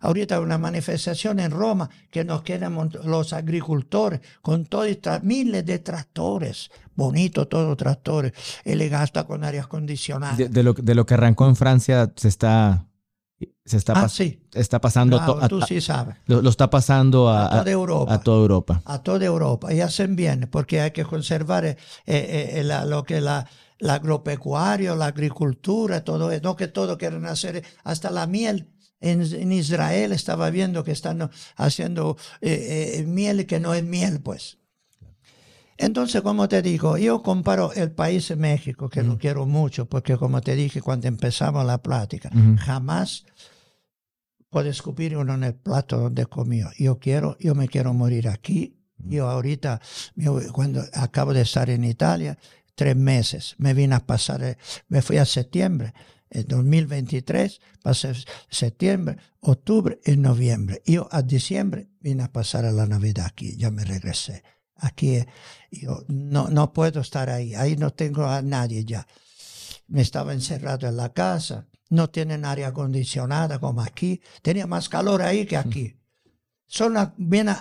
ahorita una manifestación en Roma que nos quieren los agricultores con todos miles de tractores, bonitos todos tractores, y le gasta con áreas acondicionadas. De lo que arrancó en Francia se está se está, ah, está pasando a, tú sí sabes. Lo, está pasando a, toda Europa. A toda Europa. A toda Europa. Y hacen bien, porque hay que conservar eh, eh, eh, lo que la, la agropecuario, la agricultura, todo eso. No que todo quieren hacer, hasta la miel en, Israel estaba viendo que están haciendo eh, miel que no es miel, pues. Entonces, como te digo, yo comparo el país de México, que lo quiero mucho, porque como te dije cuando empezamos la plática, jamás puede escupir uno en el plato donde comió. Yo quiero, yo me quiero morir aquí. Yo ahorita, cuando acabo de estar en Italia, tres meses, me vine a pasar, eh, me fui a septiembre, en 2023, pasé septiembre, octubre y noviembre. Yo a diciembre vine a pasar a la Navidad aquí, ya me regresé. Aquí yo no, no puedo estar ahí, ahí no tengo a nadie ya. Me estaba encerrado en la casa, no tienen área acondicionada como aquí, tenía más calor ahí que aquí. Son viene,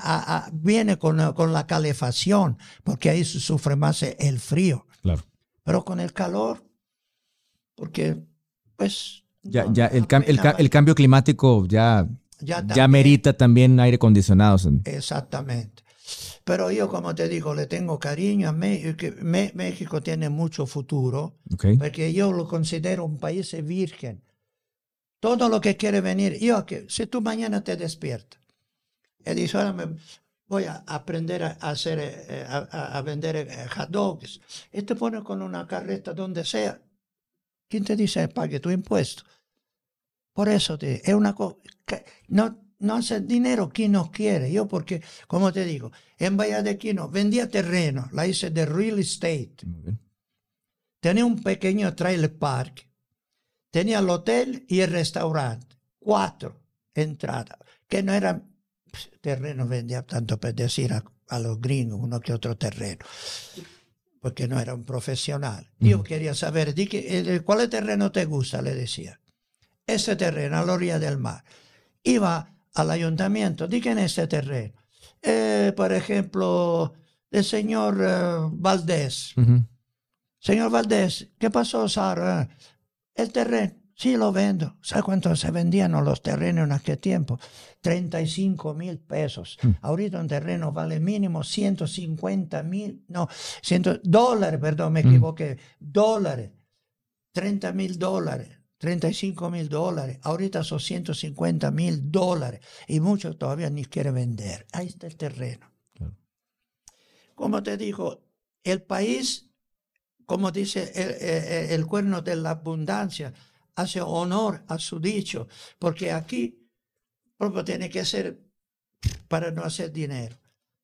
viene con, con, la calefacción, porque ahí se sufre más el frío. Claro. Pero con el calor, porque pues... Ya, ya el, el, cambio climático ya, ya, merita también aire acondicionado. Exactamente. Pero yo, como te digo, le tengo cariño a México. México tiene mucho futuro, porque yo lo considero un país virgen. Todo lo que quiere venir, yo, que si tú mañana te despiertas y dices, ahora me voy a aprender a hacer, eh, a, vender eh, hot dogs, y te pones con una carreta donde sea, ¿Quién te dice pague tu impuesto? Por eso te, es una cosa, no, no hace dinero quien no quiere. Yo porque, como te digo, en Bahía de Quino vendía terreno, la hice de real estate. Tenía un pequeño trailer park, tenía el hotel y el restaurante, cuatro entradas, que no eran terreno, vendía tanto para decir a, los gringos uno que otro terreno porque no era un profesional. Yo quería saber, eh, ¿cuál terreno te gusta? Le decía. Ese terreno, a la orilla del mar. Iba al ayuntamiento, di en ese terreno. Eh, por ejemplo, el señor eh, Valdés. Señor Valdés, ¿qué pasó, Sara? El terreno. Sí, lo vendo. ¿Sabe cuánto se vendían los terrenos en aquel tiempo? 35 mil pesos. Hmm. Ahorita un terreno vale mínimo 150 mil, no, 100 dólares, perdón, me equivoqué, dólares. 30 mil dólares, 35 mil dólares. Ahorita son 150 mil dólares. Y muchos todavía ni quieren vender. Ahí está el terreno. Como te digo, el país, como dice el, el cuerno de la abundancia, hace honor a su dicho, porque aquí propio tiene que ser para no hacer dinero.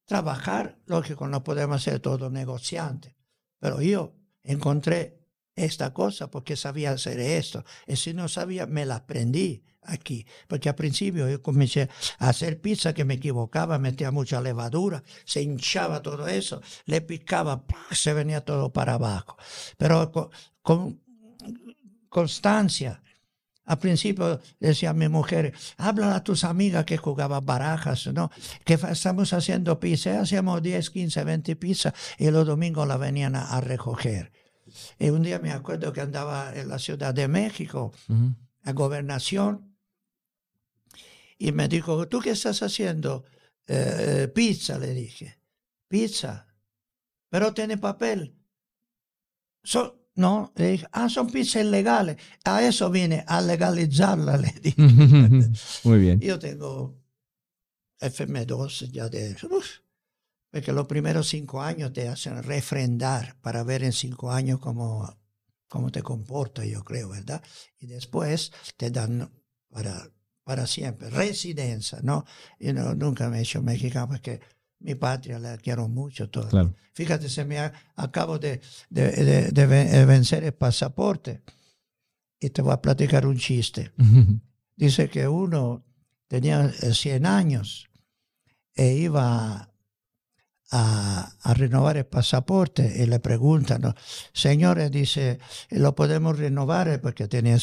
Trabajar, lógico, no podemos ser todos negociantes, pero yo encontré esta cosa porque sabía hacer esto. Y si no sabía, me la aprendí aquí. Porque al principio yo comencé a hacer pizza que me equivocaba, metía mucha levadura, se hinchaba todo eso, le picaba, se venía todo para abajo. Pero con constancia. Al principio decía mi mujer, habla a tus amigas que jugaban barajas, ¿no? Que estamos haciendo pizza. Hacíamos 10, 15, 20 pizzas y los domingos la venían a, recoger. Y un día me acuerdo que andaba en la Ciudad de México, a gobernación, y me dijo, ¿tú qué estás haciendo? Eh, pizza, le dije. Pizza. Pero tiene papel. No, le dije, ah, son pizzas ilegales. A eso viene, a legalizarla, le (laughs) dije. Muy bien. Yo tengo FM2 ya de... porque los primeros cinco años te hacen refrendar para ver en cinco años cómo, cómo te comporta, yo creo, ¿verdad? Y después te dan para, para siempre residencia, ¿no? Y no, nunca me he hecho mexicano porque mi patria, la quiero mucho todo. Fíjate, se me acabo de, de, de, vencer el pasaporte y te voy a platicar un chiste. (laughs) Dice que uno tenía 100 eh, años e iba a, a, renovar el pasaporte y le preguntan, señores, dice, ¿lo podemos renovar porque tenía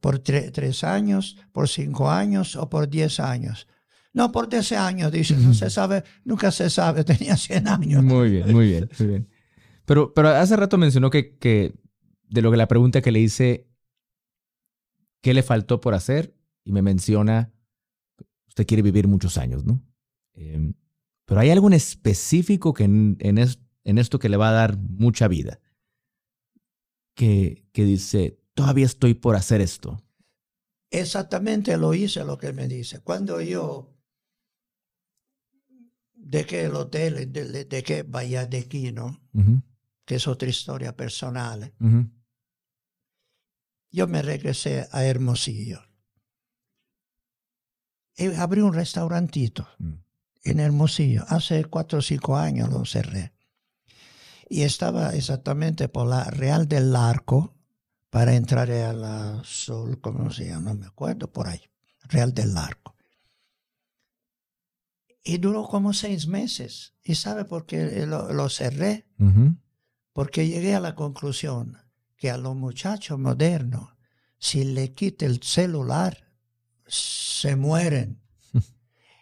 por tres años, por cinco años o por diez años? No, por 10 años, dice, no se sabe, nunca se sabe, (laughs) tenía 100 años. Muy bien, muy bien, muy bien. Pero, pero hace rato mencionó que, que de lo que la pregunta que le hice, ¿qué le faltó por hacer? Y me menciona, usted quiere vivir muchos años, ¿no? Em, pero hay algo en específico que en, en, esto que le va a dar mucha vida, que, que dice, todavía estoy por hacer esto. Exactamente lo hice lo que me dice. Cuando yo de que el hotel, de, de que vaya de aquí, ¿no? Que es otra historia personal. Yo me regresé a Hermosillo. Y abrí un restaurantito mm. En Hermosillo. Hace cuatro o cinco años lo cerré. Y estaba exactamente por la Real del Arco para entrar a la Sol, ¿cómo se llama? No me acuerdo, por ahí. Real del Arco. Y duró como seis meses. ¿Y sabe por qué lo, cerré? Porque llegué a la conclusión que a los muchachos modernos, si le quita el celular, se mueren.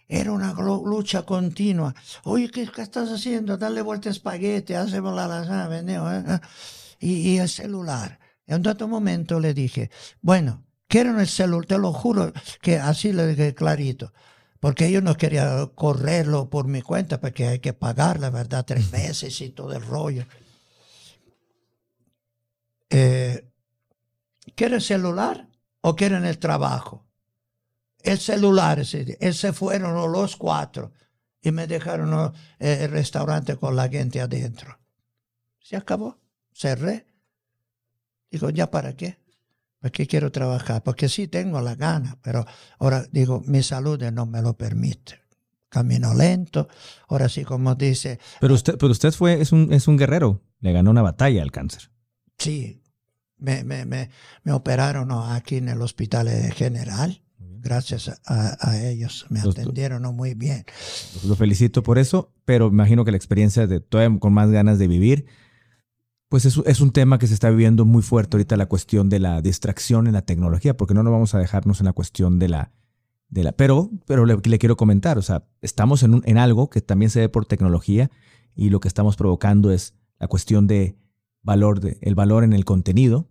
Era una lucha continua. Oye, ¿qué, estás haciendo? Dale vuelta a espagueti, hacemos la lasaña, ¿eh? y, y el celular. En un dato momento le dije, bueno, quiero el celular, te lo juro que así le dije clarito porque yo no quería correrlo por mi cuenta, porque hay que pagar, la verdad, tres meses y todo el rollo. Eh, ¿Quieren celular o quieren el trabajo? El celular, se fueron los cuatro y me dejaron eh, el restaurante con la gente adentro. Se acabó, cerré. Digo, ¿ya para qué? ¿Por qué quiero trabajar? Porque sí tengo la gana, pero ahora digo, mi salud no me lo permite. Camino lento, ahora sí, como dice. Pero usted, pero usted fue, es un, es un guerrero, le ganó una batalla al cáncer. Sí, me, me, me, me operaron aquí en el hospital general. Gracias a, ellos me atendieron muy bien. Lo felicito por eso, pero imagino que la experiencia de todavía con más ganas de vivir, pues es, es, un tema que se está viviendo muy fuerte ahorita la cuestión de la distracción en la tecnología, porque no nos vamos a dejarnos en la cuestión de la... De la pero pero le, le quiero comentar, o sea, estamos en, un, en algo que también se ve por tecnología y lo que estamos provocando es la cuestión de valor, de, el valor en el contenido,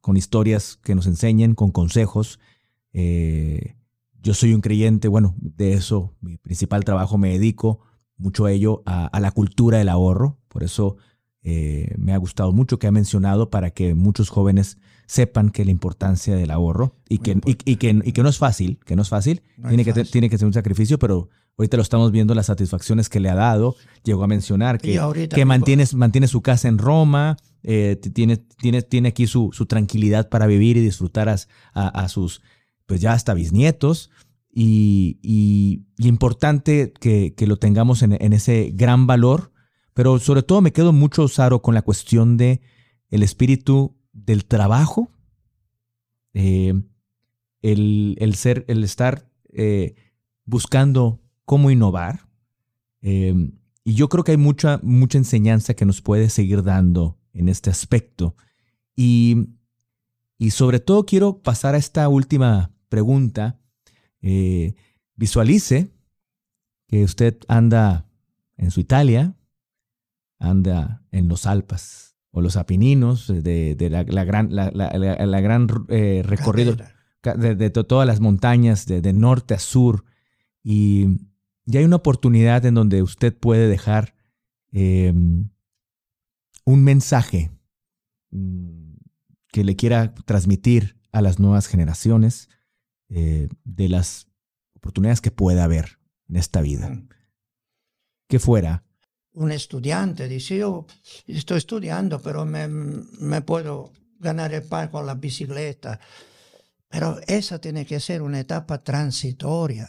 con historias que nos enseñen, con consejos. Eh, yo soy un creyente, bueno, de eso, mi principal trabajo me dedico mucho a ello, a, a la cultura del ahorro, por eso eh, me ha gustado mucho que ha mencionado para que muchos jóvenes sepan que la importancia del ahorro y que, y, que, y que, no es fácil, que no es fácil, tiene, Que, tiene que ser un sacrificio, pero ahorita lo estamos viendo las satisfacciones que le ha dado. Llegó a mencionar que, que mantiene, mantiene su casa en Roma, eh, tiene, tiene, tiene aquí su, su, tranquilidad para vivir y disfrutar a, a, sus, pues ya hasta bisnietos. Y, y, importante que, lo tengamos en, ese gran valor pero sobre todo me quedo mucho, Saro, con la cuestión de el espíritu del trabajo, eh, el, ser, el estar eh, buscando cómo innovar. Eh, y yo creo que hay mucha, mucha enseñanza que nos puede seguir dando en este aspecto. Y, y sobre todo quiero pasar a esta última pregunta. visualice que usted anda en su Italia, anda en los Alpas o los Apininos de, la, gran, la, gran eh, recorrido de, todas las montañas de, norte a sur. Y, hay una oportunidad en donde usted puede dejar un mensaje mm, que le quiera transmitir a las nuevas generaciones eh, de las oportunidades que pueda haber en esta vida. Que fuera un estudiante dice, yo estoy estudiando, pero me, me puedo ganar el pan con la bicicleta. Pero esa tiene que ser una etapa transitoria.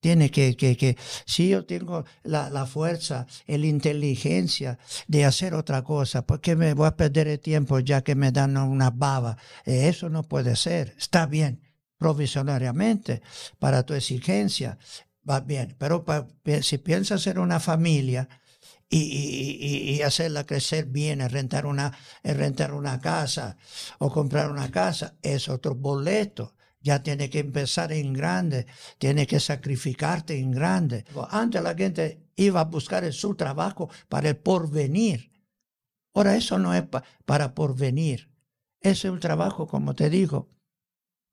Tiene que, que, que, si yo tengo la, la, fuerza la inteligencia de hacer otra cosa, ¿por qué me voy a perder el tiempo ya que me dan una baba? Eh, eso no puede ser. Está bien, provisionariamente, para tu exigencia, va bien. Pero si piensas ser una familia, y, hacerla crecer bien, rentar una, rentar una casa o comprar una casa, es otro boleto. Ya tiene que empezar en grande, tiene que sacrificarte en grande. Antes la gente iba a buscar su trabajo para el porvenir. Ahora eso no es para porvenir. Ese es un trabajo, como te digo,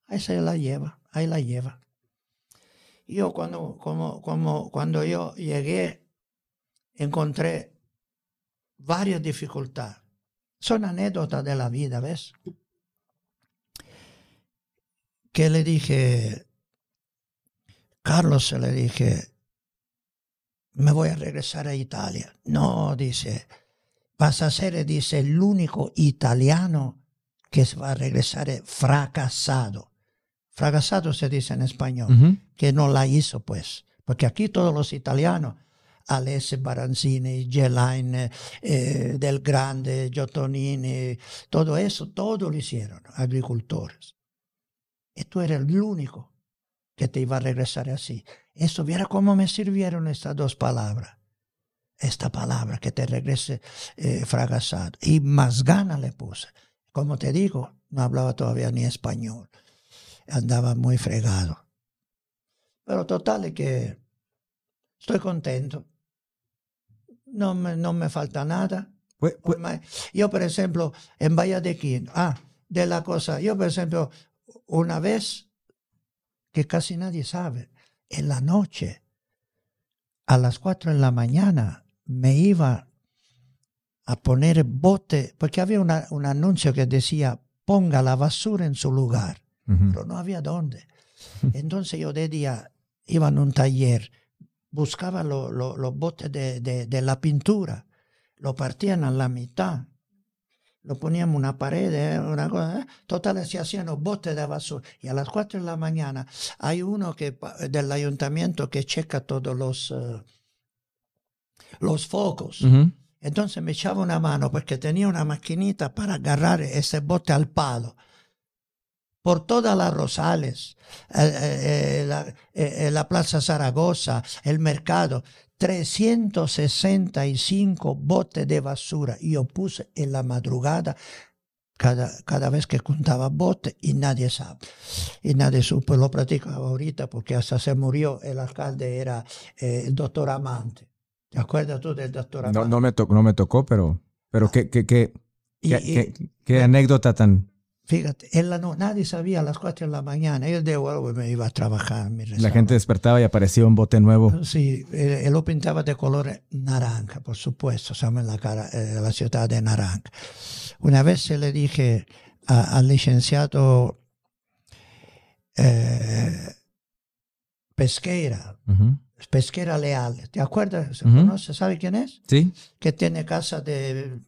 ahí se la lleva, ahí la lleva. Yo cuando, como, como, cuando yo llegué encontré varias dificultades. Son anécdotas de la vida, ¿ves? Que le dije, Carlos, le dije, me voy a regresar a Italia. No, dice, vas a ser, dice, el único italiano que va a regresar fracasado. Fracasado se dice en español, que no la hizo, pues. Porque aquí todos los italianos Alessi Baranzini, Gelain, eh, Del Grande, Giotonini, todo eso, todo lo hicieron, agricultores. Y tú eres el único que te iba a regresar así. Eso, viera cómo me sirvieron estas dos palabras. Esta palabra que te regrese eh, fracasado. Y más gana le puse. Como te digo, no hablaba todavía ni español. Andaba muy fregado. Pero total es que estoy contento no me, no me falta nada. Pues, pues yo, por ejemplo, en Valladolid, ah, de la cosa, yo, por ejemplo, una vez que casi nadie sabe, en la noche, a las cuatro de la mañana, me iba a poner bote, porque había un anuncio que decía, ponga la basura en su lugar, pero no había dónde. Entonces yo de día iba en un taller buscaban los botes de, la pintura, lo partían a la mitad lo poníamos una pared, eh, una cosa, eh. total se hacían los botes de basura. Y a las 4 de la mañana hay uno que, del ayuntamiento que checa todos los, eh, los focos. Entonces me echaba una mano porque tenía una maquinita para agarrar ese bote al palo. Por todas las Rosales, la, la Plaza Zaragoza, el mercado, 365 botes de basura. Yo puse en la madrugada cada, cada vez que contaba botes y nadie sabe. Y nadie supo, lo practicaba ahorita porque hasta se murió el alcalde, era eh, el doctor Amante. ¿Te acuerdas tú del doctor Amante? No, no, me, tocó, no me tocó, pero, pero qué, qué, qué, qué anécdota tan, Fíjate, la no, nadie sabía a las 4 de la mañana. Yo de vuelvo me iba a trabajar. la gente despertaba y aparecía un bote nuevo. Sí, él, lo pintaba de color naranja, por supuesto, en la, cara, eh, la ciudad de naranja. Una vez se le dije al licenciado eh, Pesquera, Pesquera Leal, ¿te acuerdas? ¿Se conoce? ¿Sabe quién es? Sí. Que tiene casa de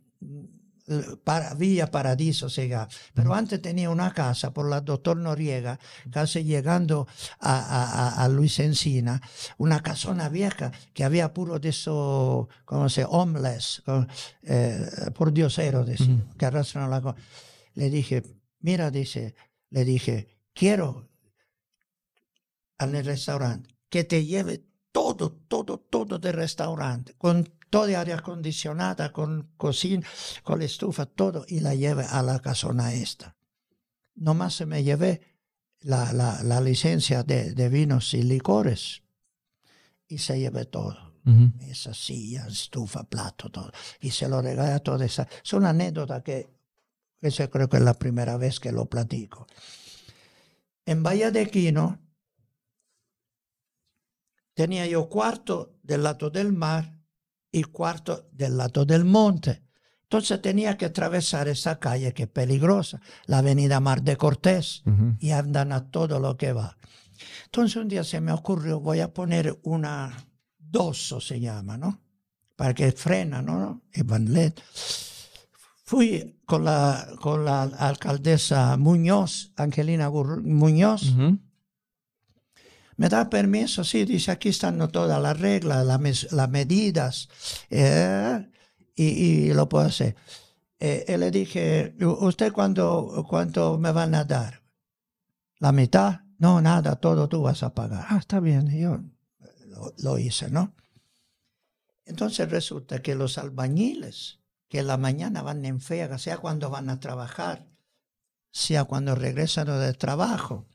para, Villa Paradiso Sega. Pero antes tenía una casa por la doctor Noriega, casi llegando a, a, Luis Encina, una casona vieja que había puro de eso, como se, homeless, eh, por diosero, que arrastran la Le dije, mira, dice, le dije, quiero al restaurante que te lleve todo, todo, todo del restaurante, con toda área acondicionada, con cocina, con la estufa, todo, y la lleve a la casona esta. Nomás se me llevé la, la, la licencia de, de, vinos y licores y se llevé todo. Esa silla, estufa, plato, todo. Y se lo regalé a toda esa. Es una anécdota que, que yo creo que es la primera vez que lo platico. En Bahía de Quino tenía yo cuarto del lado del mar y cuarto del lado del monte. Entonces tenía que atravesar esa calle que es peligrosa, la avenida Mar de Cortés, y andan a todo lo que va. Entonces un día se me ocurrió, voy a poner una doso, se llama, ¿no? Para que frena, ¿no? Van Fui con la, con la alcaldesa Muñoz, Angelina Muñoz, me da permiso, sí, dice, aquí están todas las reglas, las, medidas, eh, y, lo puedo hacer. Eh, le dije, ¿usted cuánto, cuánto me van a dar? ¿La mitad? No, nada, todo tú vas a pagar. Ah, está bien, yo lo, hice, ¿no? Entonces resulta que los albañiles que en la mañana van en fega, sea cuando van a trabajar, sea cuando regresan del trabajo,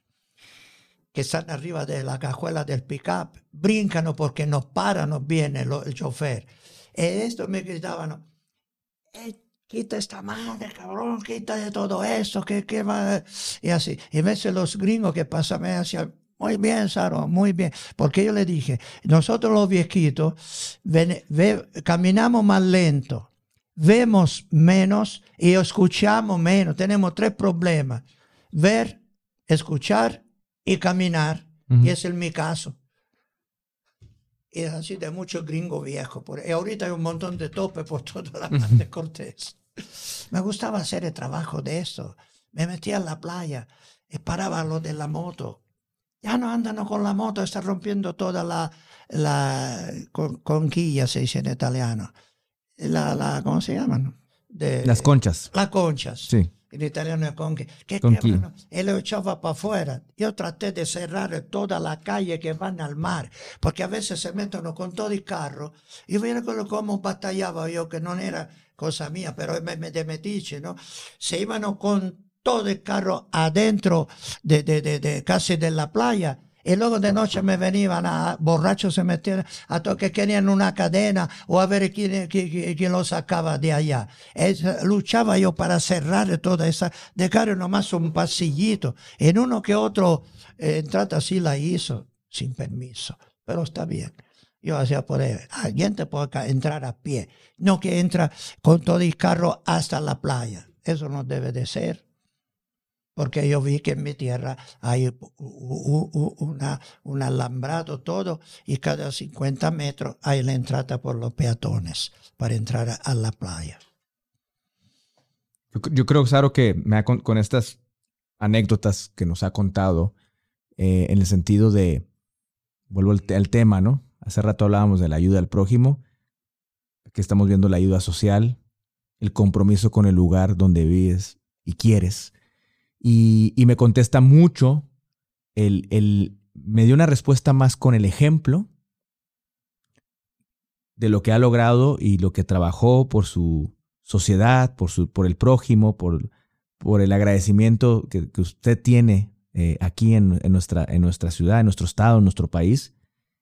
que están arriba de la cajuela del pickup, brincan porque nos para, nos viene el chofer. E esto me gritaban, eh, quita esta madre, cabrón, quita de todo esto, que, que va. Y así. Y a veces los gringos que pasan me decían, muy bien, Saro, muy bien. Porque yo le dije, nosotros los viejitos caminamos más lento, vemos menos y escuchamos menos. Tenemos tres problemas. Ver, escuchar y caminar. Y ese es mi caso. Y es así de muchos gringos viejos. y ahorita hay un montón de tope por toda la parte Cortés. Me gustaba hacer el trabajo de eso. Me metía en la playa y paraba lo de la moto. Ya no andan con la moto, está rompiendo toda la, la conquilla, se dice en italiano. La, la, ¿Cómo se llaman? De, Las conchas. Las conchas. Sí en italiano es con que, que él lo echaba para afuera. Yo traté de cerrar toda la calle que van al mar, porque a veces se meten con todo el carro. Y mira cómo batallaba yo, que no era cosa mía, pero me, me de metiche, ¿no? Se iban con todo el carro adentro de, de, de, de casi de la playa y luego de noche me venían a borrachos, se metían a todos que querían una cadena o a ver quién, quién, lo sacaba de allá. luchaba yo para cerrar toda esa, dejar nomás un pasillito. En uno que otro eh, entrada así la hizo, sin permiso, pero está bien. Yo hacía por él, alguien te puede entrar a pie, no que entra con todo el carro hasta la playa. Eso no debe de ser porque yo vi que en mi tierra hay una, un alambrado todo y cada 50 metros hay la entrada por los peatones para entrar a, la playa. Yo, creo, Saro, que me con, estas anécdotas que nos ha contado, eh, en el sentido de, vuelvo al, al, tema, ¿no? Hace rato hablábamos de la ayuda al prójimo, que estamos viendo la ayuda social, el compromiso con el lugar donde vives y quieres. Y, me contesta mucho, el, el, me dio una respuesta más con el ejemplo de lo que ha logrado y lo que trabajó por su sociedad, por, su, por el prójimo, por, por el agradecimiento que, usted tiene eh, aquí en, nuestra, en nuestra ciudad, en nuestro estado, en nuestro país.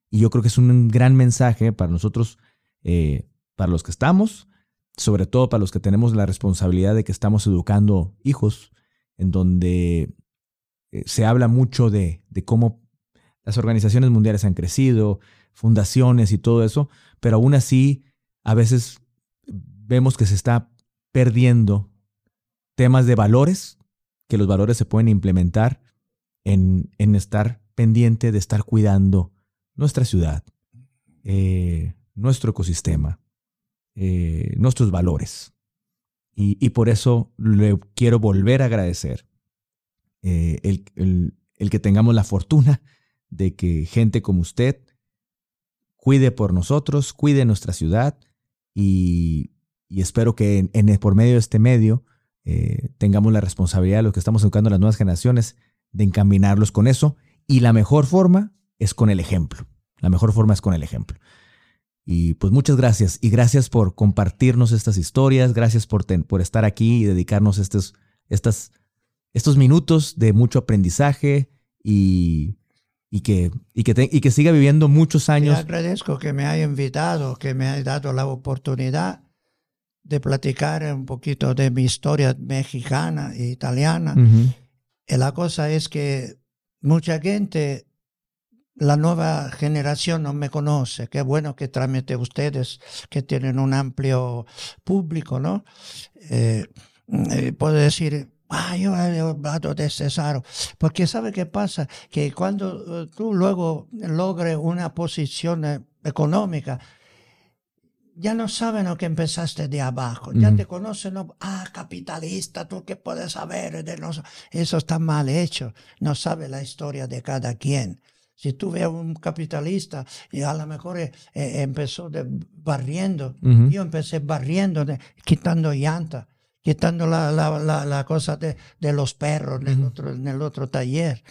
Y yo creo que es un gran mensaje para nosotros, eh, para los que estamos, sobre todo para los que tenemos la responsabilidad de que estamos educando hijos, en donde eh, se habla mucho de, cómo las organizaciones mundiales han crecido, fundaciones y todo eso, pero aún así a veces vemos que se está perdiendo temas de valores, que los valores se pueden implementar en, en estar pendiente de estar cuidando nuestra ciudad, eh, nuestro ecosistema, eh, nuestros valores. Y, por eso le quiero volver a agradecer eh, el, el, que tengamos la fortuna de que gente como usted cuide por nosotros, cuide nuestra ciudad y, espero que en, por medio de este medio eh, tengamos la responsabilidad de los que estamos educando a las nuevas generaciones de encaminarlos con eso y la mejor forma es con el ejemplo. La mejor forma es con el ejemplo. Y pues muchas gracias y gracias por compartirnos estas historias, gracias por, por estar aquí y dedicarnos estos, estas, estos minutos de mucho aprendizaje y y que, y que, y que siga viviendo muchos años. Le agradezco que me haya invitado, que me haya dado la oportunidad de platicar un poquito de mi historia mexicana e italiana. y la cosa es que mucha gente, la nueva generación no me conoce. Qué bueno que trámite ustedes, que tienen un amplio público, ¿no? Eh, eh, puedo decir, Ah, yo he hablado de Cesaro. Porque ¿sabe qué pasa? Que cuando eh, tú luego logres una posición eh, económica, ya no saben lo que empezaste de abajo. Ya te conocen, ah, capitalista, tú qué puedes saber de nosotros. Eso está mal hecho. No sabe la historia de cada quien. Si tú ves a un capitalista y a lo mejor eh, empezó de barriendo, yo empecé barriendo, quitando llanta quitando la, la, la, cosa de, de, los perros en el, otro, en el otro taller.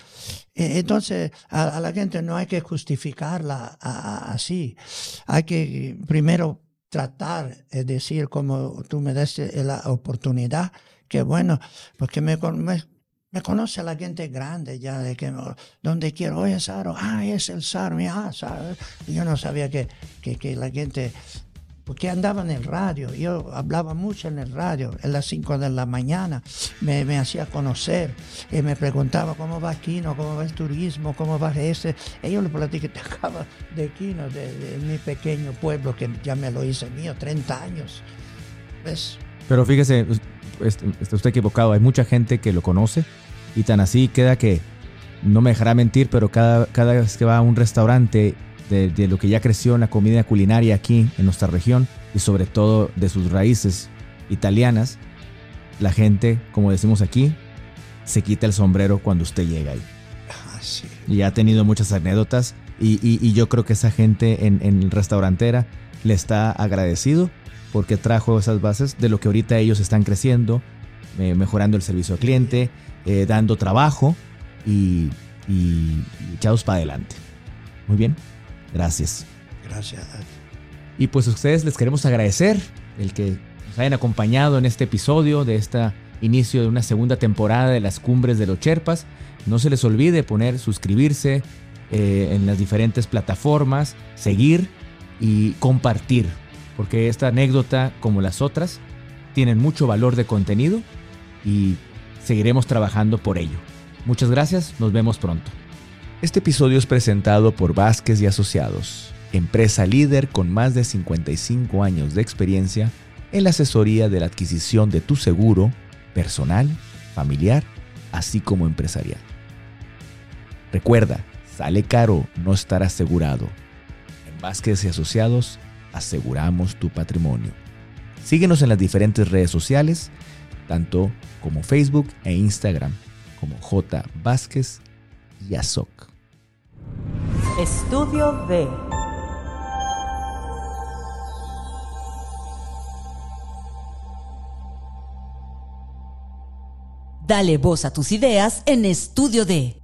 E, entonces, a, la gente no hay que justificarla así. Hay que primero tratar, es decir, como tú me das la oportunidad, que bueno, porque me, me, conoce la gente grande ya, de que donde quiero, oye, Saro, ah, es el Saro, ah, Saro. Yo no sabía que, que, que la gente porque andaba en el radio, yo hablaba mucho en el radio, en las 5 de la mañana me, me, hacía conocer y me preguntaba cómo va Quino, cómo va el turismo, cómo va ese. Y yo le (laughs) acaba de Quino, de, mi pequeño pueblo que ya me lo hice mío, 30 años. ¿Ves? Pero fíjese, está usted equivocado, hay mucha gente que lo conoce y tan así queda que, no me dejará mentir, pero cada, cada vez que va a un restaurante de, lo que ya creció en la comida culinaria aquí en nuestra región y sobre todo de sus raíces italianas, la gente, como decimos aquí, se quita el sombrero cuando usted llega ahí. Ah, y ha tenido muchas anécdotas y, yo creo que esa gente en, el restaurantera le está agradecido porque trajo esas bases de lo que ahorita ellos están creciendo, eh, mejorando el servicio al cliente, eh, dando trabajo y, y echados para adelante. Muy bien. Gracias. Gracias. Y pues a ustedes les queremos agradecer el que nos hayan acompañado en este episodio de este inicio de una segunda temporada de las cumbres de los Cherpas. No se les olvide poner suscribirse eh, en las diferentes plataformas, seguir y compartir, porque esta anécdota, como las otras, tienen mucho valor de contenido y seguiremos trabajando por ello. Muchas gracias, nos vemos pronto. Este episodio es presentado por Vázquez y Asociados, empresa líder con más de 55 años de experiencia en la asesoría de la adquisición de tu seguro personal, familiar, así como empresarial. Recuerda, sale caro no estar asegurado. En Vázquez y Asociados aseguramos tu patrimonio. Síguenos en las diferentes redes sociales tanto como Facebook e Instagram como J. Vázquez y Azoc. Estudio D. Dale voz a tus ideas en Estudio D.